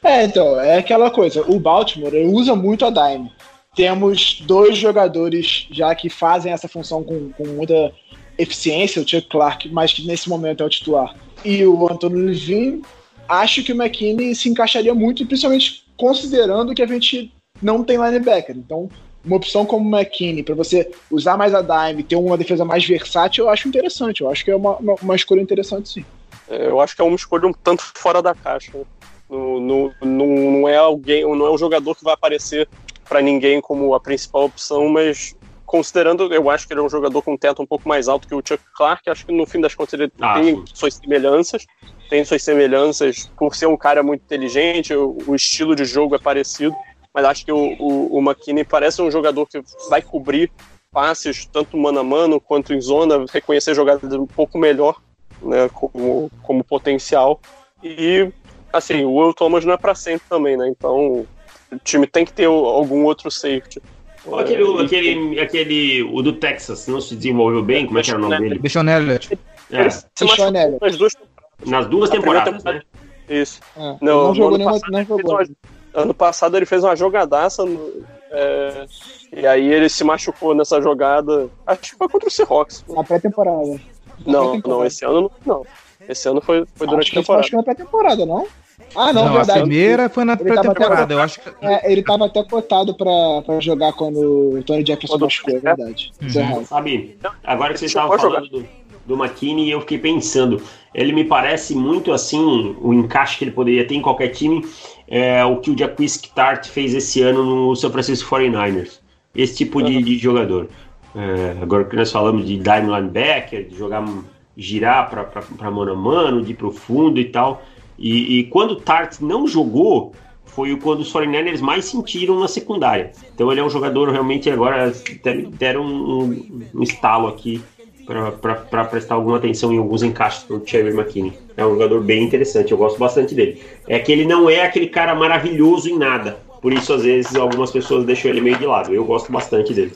É, então, é aquela coisa. O Baltimore usa muito a dime. Temos dois jogadores já que fazem essa função com, com muita eficiência, o Chuck Clark, mas que nesse momento é o titular. E o Antônio Levine, acho que o McKinney se encaixaria muito, principalmente considerando que a gente não tem linebacker. Então, uma opção como o McKinney, para você usar mais a dime, ter uma defesa mais versátil, eu acho interessante. Eu acho que é uma, uma, uma escolha interessante, sim. É, Eu acho que é uma escolha um tanto fora da caixa. não, não, não é alguém, não é um jogador que vai aparecer para ninguém como a principal opção, mas considerando, eu acho que ele é um jogador com um teto um pouco mais alto que o Chuck Clark, acho que no fim das contas ele Ah, tem sim. suas semelhanças, tem suas semelhanças por ser um cara muito inteligente, o, o estilo de jogo é parecido, mas acho que o, o, o McKinney parece um jogador que vai cobrir passes tanto mano a mano quanto em zona, reconhecer jogadas um pouco melhor né, como, como potencial. E, assim, o Will Thomas não é para sempre também, né? Então, o time tem que ter algum outro safety. Ou Aquele, o- aquele, aquele, o do Texas, não se desenvolveu bem, como é que era o nome dele? Bishon Elliott. É, Sean machucou Elliott. nas duas nas duas temporadas, né? Isso. É, Não, não jogou ano nenhuma, passado não ele fez jogou. uma- Ano passado ele fez uma jogadaça no- é, e aí ele se machucou nessa jogada. Acho que foi contra o Seahawks. Na pré-temporada. Não, pré-temporada. não, esse ano não. não. Esse ano foi, foi durante a temporada. acho que na pré-temporada, não? Ah, não, Não, a verdade. primeira foi na pré-temporada. Eu acho que. É, ele tava até cotado pra, pra jogar quando o Tony Jefferson machucou, é verdade. Isso é Uhum. Sabe, agora que vocês estavam a falando do, do McKinney, eu fiquei pensando, ele me parece muito assim, o encaixe que ele poderia ter em qualquer time, é o que o Jaquisk Tart fez esse ano no São Francisco 49ers. Esse tipo de, de jogador. É, agora que nós falamos de dime linebacker, de jogar, girar para mano a mano, de ir pro fundo e tal. E, e quando o Tart não jogou, foi quando os 49ers mais sentiram na secundária. Então ele é um jogador realmente agora der- deram um, um, estalo aqui para prestar alguma atenção em alguns encaixes do Trevor McKinney. É um jogador bem interessante, eu gosto bastante dele. É que ele não é aquele cara maravilhoso em nada. Por isso, às vezes, algumas pessoas deixam ele meio de lado. Eu gosto bastante dele.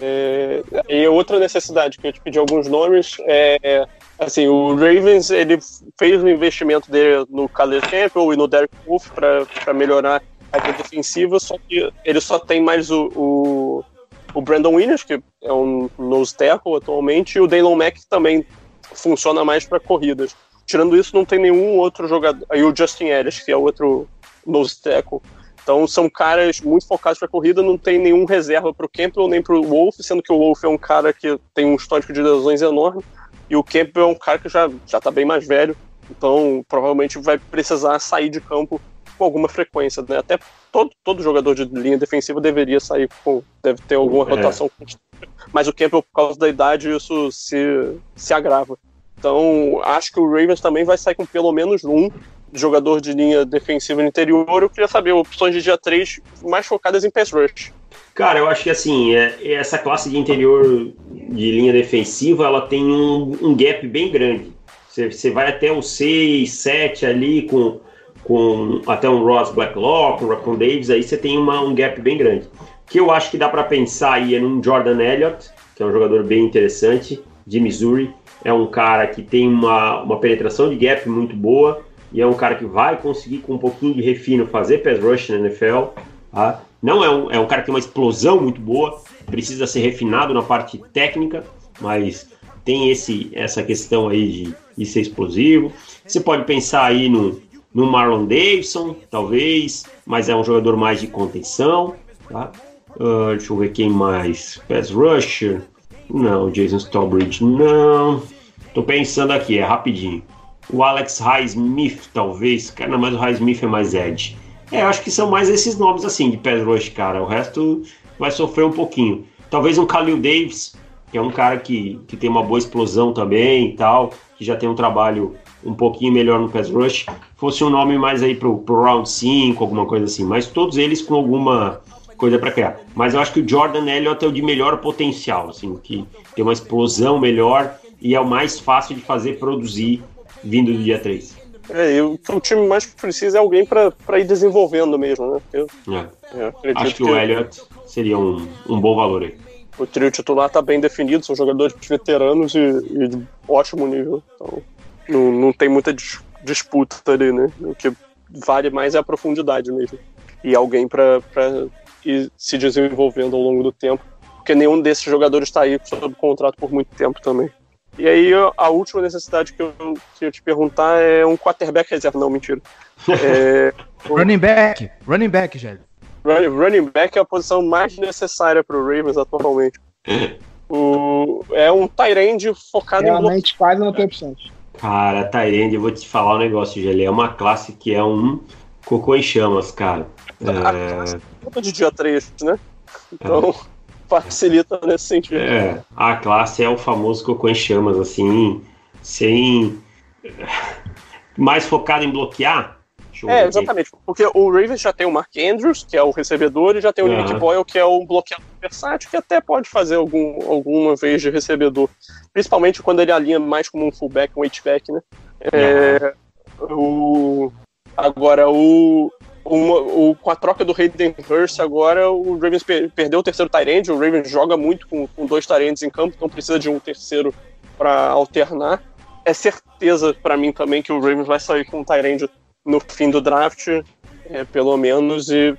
É, e outra necessidade que eu te pedi alguns nomes é assim o Ravens ele fez o investimento dele no Caleb Campbell e no Derek Wolf para melhorar a defensiva só que ele só tem mais o, o, o Brandon Williams que é um nose tackle atualmente e o Daylon Mack também funciona mais para corridas. Tirando isso, não tem nenhum outro jogador. Aí o Justin Ellis, que é outro nose tackle. Então são caras muito focados para corrida, não tem nenhum reserva para o Campbell nem para o Wolf, sendo que o Wolf é um cara que tem um histórico de lesões enorme e o Campbell é um cara que já já está bem mais velho, então provavelmente vai precisar sair de campo com alguma frequência, né? Até todo, todo jogador de linha defensiva deveria sair com deve ter alguma É. rotação, mas o Campbell por causa da idade isso se se agrava. Então, acho que o Ravens também vai sair com pelo menos um jogador de linha defensiva no interior. Eu queria saber opções de dia 3 mais focadas em pass rush. Cara, eu acho que assim, é, essa classe de interior de linha defensiva, ela tem um, um gap bem grande. Você, você vai até o 6, 7 ali com, com até um Ross Blacklock, um Raccoon Davis, aí você tem uma, um gap bem grande. O que eu acho que dá para pensar aí é num Jordan Elliott, que é um jogador bem interessante, de Missouri. É um cara que tem uma, uma penetração de gap muito boa e é um cara que vai conseguir, com um pouquinho de refino, fazer pass rush na NFL. Tá? Não é um, é um cara que tem uma explosão muito boa, precisa ser refinado na parte técnica, mas tem esse, essa questão aí de, de ser explosivo. Você pode pensar aí no, no Marlon Davidson, talvez, mas é um jogador mais de contenção. Tá? Ah, deixa eu ver quem mais. Pass rusher. Não, Jason Stallbridge, não. Tô pensando aqui, é rapidinho. O Alex Highsmith, talvez. Cara, mas o Highsmith é mais edge. É, eu acho que são mais esses nomes assim de pass rush, cara. O resto vai sofrer um pouquinho. Talvez um Khalil Davis, que é um cara que, que tem uma boa explosão também e tal, que já tem um trabalho um pouquinho melhor no pass rush, fosse um nome mais aí pro, pro round 5, alguma coisa assim. Mas todos eles com alguma coisa para criar. Mas eu acho que o Jordan Elliott é o de melhor potencial, assim, que tem uma explosão melhor e é o mais fácil de fazer produzir vindo do dia 3. É, e o que o time mais precisa é alguém para ir desenvolvendo mesmo, né? Eu, É. acredito Acho que o Elliott seria um, um bom valor aí. o trio titular está bem definido, são jogadores veteranos e, e de ótimo nível. Então, não, não tem muita dis- disputa ali, né? O que vale mais é a profundidade mesmo. E alguém para ir se desenvolvendo ao longo do tempo. Porque nenhum desses jogadores está aí sob contrato por muito tempo também. E aí, a última necessidade que eu queria te perguntar é um quarterback reserva. Não, mentira. É, Running back. Running back, Gélio. Running running back é a posição mais necessária para o Ravens atualmente. O, é um Tyrande focado em bloqueio. Realmente quase não tem opções. Cara, Tyrande, eu vou te falar um negócio, Gelé. É uma classe que é um cocô em chamas, cara. É, de dia 3, né? Então, facilita nesse sentido. é, a classe é o famoso cocô em chamas, assim, sem. Mais focado em bloquear. É, exatamente. Porque o Ravens já tem o Mark Andrews, que é o recebedor, e já tem o Aham. Nick Boyle, que é o bloqueador versátil, que até pode fazer algum, alguma vez de recebedor. Principalmente quando ele alinha mais como um fullback, um H-back, né? É, o, agora, o, uma- o, com a troca do Hayden Hurst, agora o Ravens per- perdeu o terceiro Tyrande. O Ravens joga muito com, com dois Tyrands em campo, então precisa de um terceiro para alternar. É certeza para mim também que o Ravens vai sair com um Tyrande no fim do draft, é, pelo menos, e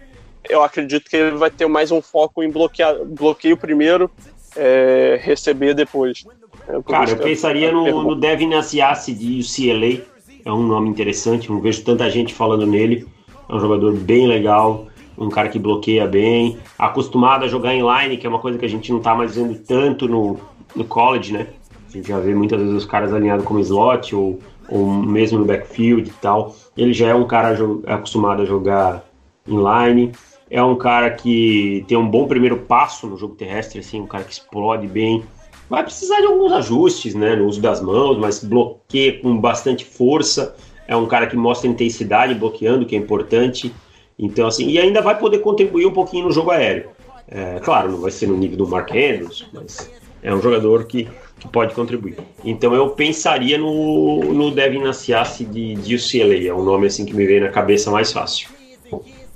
eu acredito que ele vai ter mais um foco em bloquear, bloqueio primeiro, é, receber depois. É, Cara, eu pensaria no, no Devin Asiasi de UCLA. É um nome interessante, não vejo tanta gente falando nele. É um jogador bem legal, um cara que bloqueia bem, acostumado a jogar em line, que é uma coisa que a gente não tá mais vendo tanto no, no college, né? A gente já vê muitas vezes os caras alinhados como slot ou, ou mesmo no backfield e tal. Ele já é um cara acostumado a jogar em line. É um cara que tem um bom primeiro passo no jogo terrestre, assim, um cara que explode bem. Vai precisar de alguns ajustes, né, no uso das mãos, mas bloqueia com bastante força. É um cara que mostra intensidade bloqueando, que é importante. Então, assim, e ainda vai poder contribuir um pouquinho no jogo aéreo. É, claro, não vai ser no nível do Mark Andrews, mas é um jogador que, que pode contribuir. Então eu pensaria no, no Devin Asiasi de, de UCLA, é um nome assim que me veio na cabeça mais fácil.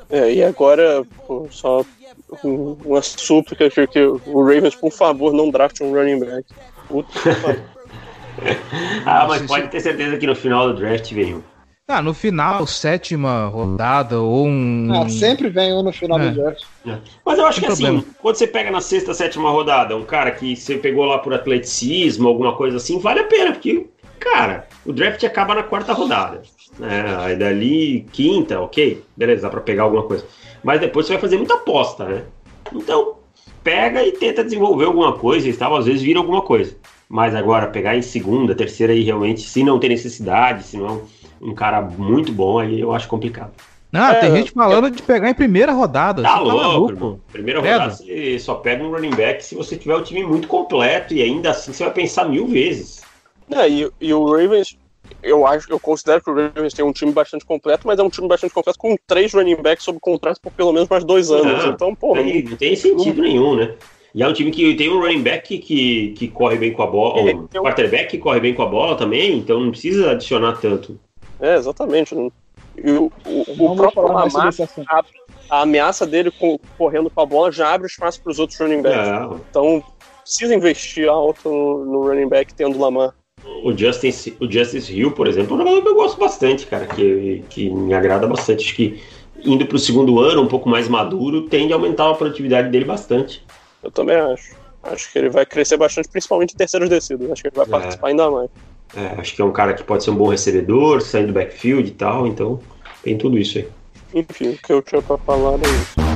É, e agora, pô, só um- uma súplica que, o Ravens, por favor, não draft um running back. Puta. Ah, mas pode ter certeza que no final do draft vem um. Ah, no final, sétima rodada ou um. Ah, sempre vem um no final É. do draft. Mas eu acho Sem que assim, problema. quando você pega na sexta, sétima rodada, um cara que você pegou lá por atleticismo, alguma coisa assim, vale a pena, porque, cara, o draft acaba na quarta rodada. Né? Aí dali, quinta, ok, beleza, dá pra pegar alguma coisa. Mas depois você vai fazer muita aposta, né? Então, pega e tenta desenvolver alguma coisa e tal, às vezes vira alguma coisa. Mas agora, pegar em segunda, terceira aí, realmente, se não tem necessidade, se não é um, um cara muito bom, aí eu acho complicado. Não, tem É, gente falando de pegar em primeira rodada. Tá Você louco, irmão. Primeira rodada você só pega um running back se você tiver o time muito completo e ainda assim você vai pensar mil vezes. É, e, e o Ravens, eu acho, eu considero que o Ravens tem um time bastante completo, mas é um time bastante completo com três running backs sob contrato por pelo menos mais dois anos. Não, então, porra, Aí não tem sentido nenhum, né? E é um time que tem um running back que, que corre bem com a bola, É, um eu- quarterback que corre bem com a bola também, então não precisa adicionar tanto. é, exatamente. E o, o, o próprio Lamar, assunto. a ameaça dele com- correndo com a bola já abre espaço para os outros running backs. É, Então, precisa investir alto no, no running back tendo Lamar. o, Justin, o Justice Hill, por exemplo, é um jogador que eu gosto bastante, cara, que, que me agrada bastante. Acho que indo para o segundo ano, um pouco mais maduro, tende a aumentar a produtividade dele bastante. Eu também acho. Acho que ele vai crescer bastante, principalmente em terceiros descidos. Acho que ele vai É. participar ainda mais. É, acho que é um cara que pode ser um bom recebedor, saindo do backfield e tal, então tem tudo isso aí. Enfim, o que eu tinha pra falar é isso.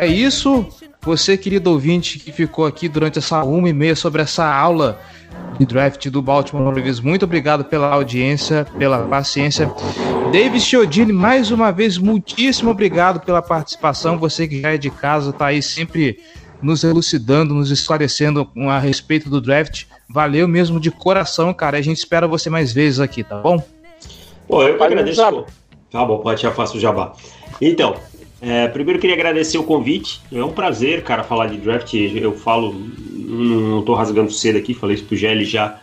É isso. Você, querido ouvinte, que ficou aqui durante essa uma e meia sobre essa aula de draft do Baltimore Ravens, muito obrigado pela audiência, pela paciência. David Chiodini, mais uma vez, muitíssimo obrigado pela participação. Você que já é de casa, tá aí sempre nos elucidando, nos esclarecendo a respeito do draft. Valeu mesmo de coração, cara. A gente espera você mais vezes aqui, tá bom? Pô, eu que agradeço. Tá bom, pode já faço o jabá. Então, é, primeiro queria agradecer o convite. É um prazer, cara, falar de draft. Eu falo, não tô rasgando cedo aqui, falei isso pro Gelli já,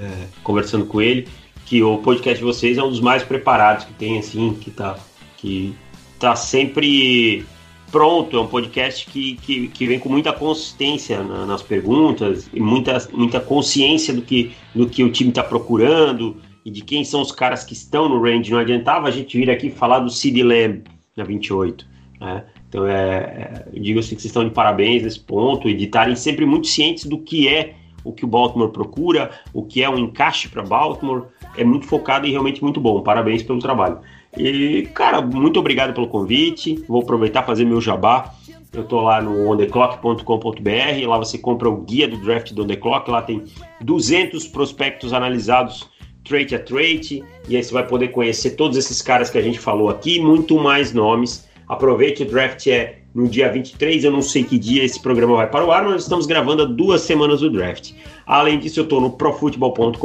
é, conversando com ele, que o podcast de vocês é um dos mais preparados que tem, assim, que tá, que tá sempre pronto. É um podcast que, que, que vem com muita consistência na- nas perguntas e muita, muita consciência do que, do que o time tá procurando e de quem são os caras que estão no range. Não adiantava a gente vir aqui falar do Sid Lamb na 28. Né? Então, é, é, digo assim que vocês estão de parabéns nesse ponto e de estarem sempre muito cientes do que é o que o Baltimore procura, o que é um encaixe para Baltimore. É muito focado e realmente muito bom. Parabéns pelo trabalho. E, cara, muito obrigado pelo convite. Vou aproveitar fazer meu jabá. Eu tô lá no ontheclock.com.br, lá você compra o guia do draft do On The Clock, lá tem 200 prospectos analisados trait a trait, e aí você vai poder conhecer todos esses caras que a gente falou aqui, muito mais nomes. Aproveite, o draft é no dia 23, eu não sei que dia esse programa vai para o ar, mas estamos gravando há duas semanas do draft. Além disso, eu estou no profutebol.com.br,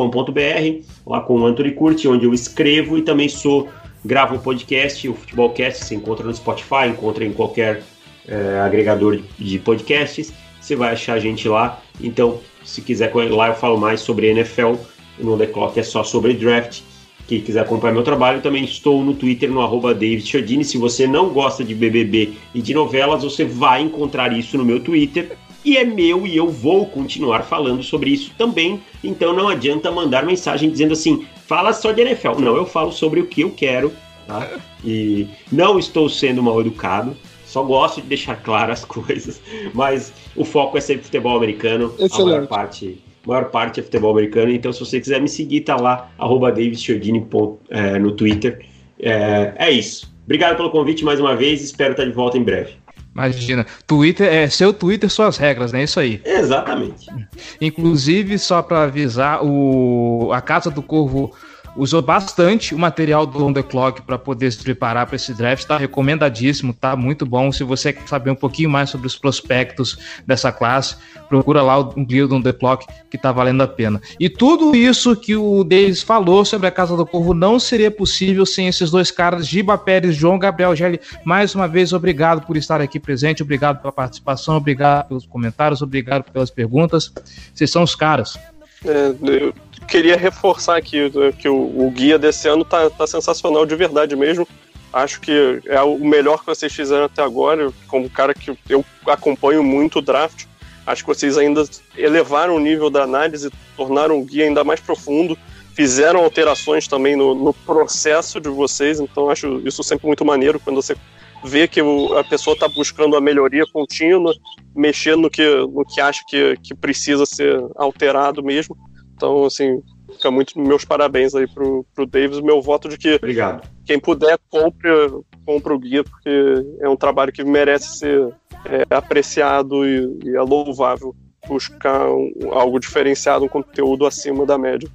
lá com o Anthony Curti, onde eu escrevo e também sou gravo um podcast, o Futebolcast, você encontra no Spotify, encontra em qualquer é, agregador de podcasts, você vai achar a gente lá. Então, se quiser, lá eu falo mais sobre NFL, no The Clock é só sobre draft. Quem quiser acompanhar meu trabalho, também estou no Twitter, no arroba David. Se você não gosta de BBB e de novelas, você vai encontrar isso no meu Twitter. E é meu e eu vou continuar falando sobre isso também. Então não adianta mandar mensagem dizendo assim, fala só de NFL. Não, eu falo sobre o que eu quero, tá? E não estou sendo mal educado. Só gosto de deixar claras as coisas. Mas o foco é sempre futebol americano. A maior Excelente. parte maior parte é futebol americano, então se você quiser me seguir, tá lá, arroba é, no Twitter. É, é isso. Obrigado pelo convite mais uma vez, espero estar de volta em breve. Imagina, Twitter é seu Twitter, suas regras, né? Isso aí. Exatamente. Inclusive, só para avisar, o, a Casa do Corvo usou bastante o material do On The Clock para poder se preparar para esse draft. Está recomendadíssimo, tá muito bom. Se você quer saber um pouquinho mais sobre os prospectos dessa classe, procura lá o guia do On The Clock que está valendo a pena. E tudo isso que o Davis falou sobre a Casa do Corvo não seria possível sem esses dois caras, Giba Pérez, João Gabriel Gelli. Mais uma vez, obrigado por estar aqui presente, obrigado pela participação, obrigado pelos comentários, obrigado pelas perguntas. Vocês são os caras. É, eu queria reforçar aqui que o, o guia desse ano tá, tá sensacional de verdade mesmo. Acho que é o melhor que vocês fizeram até agora. Como cara que eu acompanho muito o draft, acho que vocês ainda elevaram o nível da análise, tornaram o guia ainda mais profundo, fizeram alterações também no, no processo de vocês. Então acho isso sempre muito maneiro quando você vê que a pessoa está buscando a melhoria contínua, mexendo no que, no que acha que, que precisa ser alterado mesmo. Então, assim, fica muito meus parabéns aí pro, pro Davis, meu voto de que Obrigado. quem puder, compre, compre o guia, porque é um trabalho que merece ser é, apreciado e, e, é louvável buscar um, algo diferenciado, um conteúdo acima da média.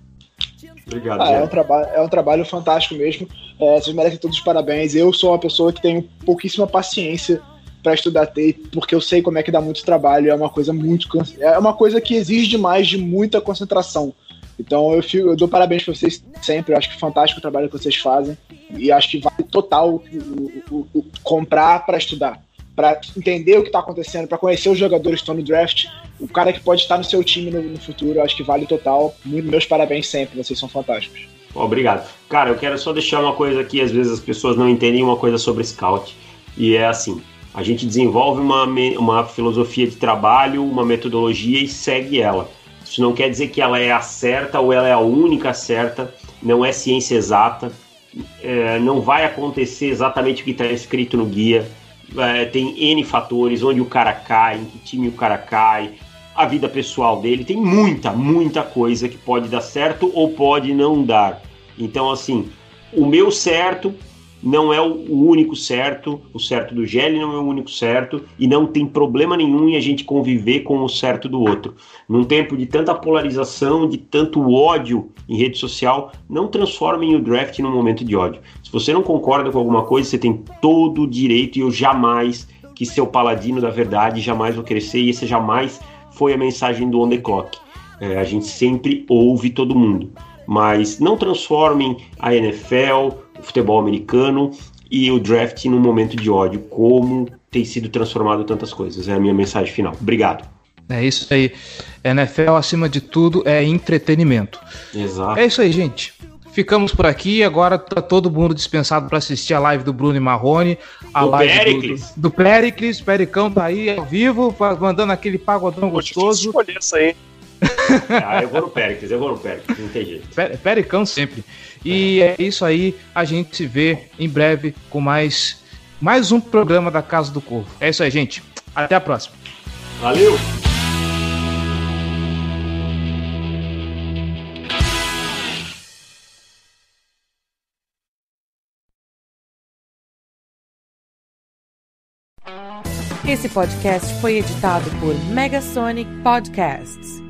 Obrigado. Ah, é, um trabalho, é um trabalho fantástico mesmo. É, vocês merecem todos os parabéns. Eu sou uma pessoa que tenho pouquíssima paciência para estudar tape, porque eu sei como é que dá muito trabalho. É uma coisa muito. É uma coisa que exige demais de muita concentração. Então eu, fico, eu dou parabéns para vocês sempre. Eu acho que fantástico o trabalho que vocês fazem. E acho que vale total o, o, o comprar para estudar. Para entender o que está acontecendo, para conhecer os jogadores que estão no draft, o cara que pode estar no seu time no, no futuro, acho que vale total. Meus parabéns sempre, vocês são fantásticos. Obrigado. Cara, eu quero só deixar uma coisa aqui, às vezes as pessoas não entendem uma coisa sobre scout. E é assim, a gente desenvolve uma, uma filosofia de trabalho, uma metodologia e segue ela. Isso não quer dizer que ela é a certa ou ela é a única certa, não é ciência exata, é, não vai acontecer exatamente o que está escrito no guia. É, tem N fatores, onde o cara cai, em que time o cara cai, a vida pessoal dele, tem muita, muita coisa que pode dar certo ou pode não dar. Então, assim, o meu certo não é o único certo, o certo do Gelli não é o único certo, e não tem problema nenhum em a gente conviver com o certo do outro. Num tempo de tanta polarização, de tanto ódio em rede social, não transformem o draft num momento de ódio. Se você não concorda com alguma coisa, você tem todo o direito, e eu jamais quis ser o paladino da verdade, jamais vou crescer, e esse jamais foi a mensagem do On The Clock. É, a gente sempre ouve todo mundo, mas não transformem a NFL, o futebol americano e o draft num momento de ódio, como tem sido transformado tantas coisas. É a minha mensagem final. Obrigado. É isso aí. NFL, acima de tudo, é entretenimento. Exato. É isso aí, gente. Ficamos por aqui. Agora tá todo mundo dispensado para assistir a live do Bruno e Marrone. A do live Pericles. Do, do Pericles. Pericão tá aí ao vivo, mandando aquele pagodão gostoso. Escolher isso aí. ah, eu vou no Pericles, eu vou no Pericles, não tem jeito. Pericão sempre. E é. é isso aí. A gente se vê em breve com mais, mais um programa da Casa do Corvo. É isso aí, gente. Até a próxima. Valeu! Esse podcast foi editado por Megasonic Podcasts.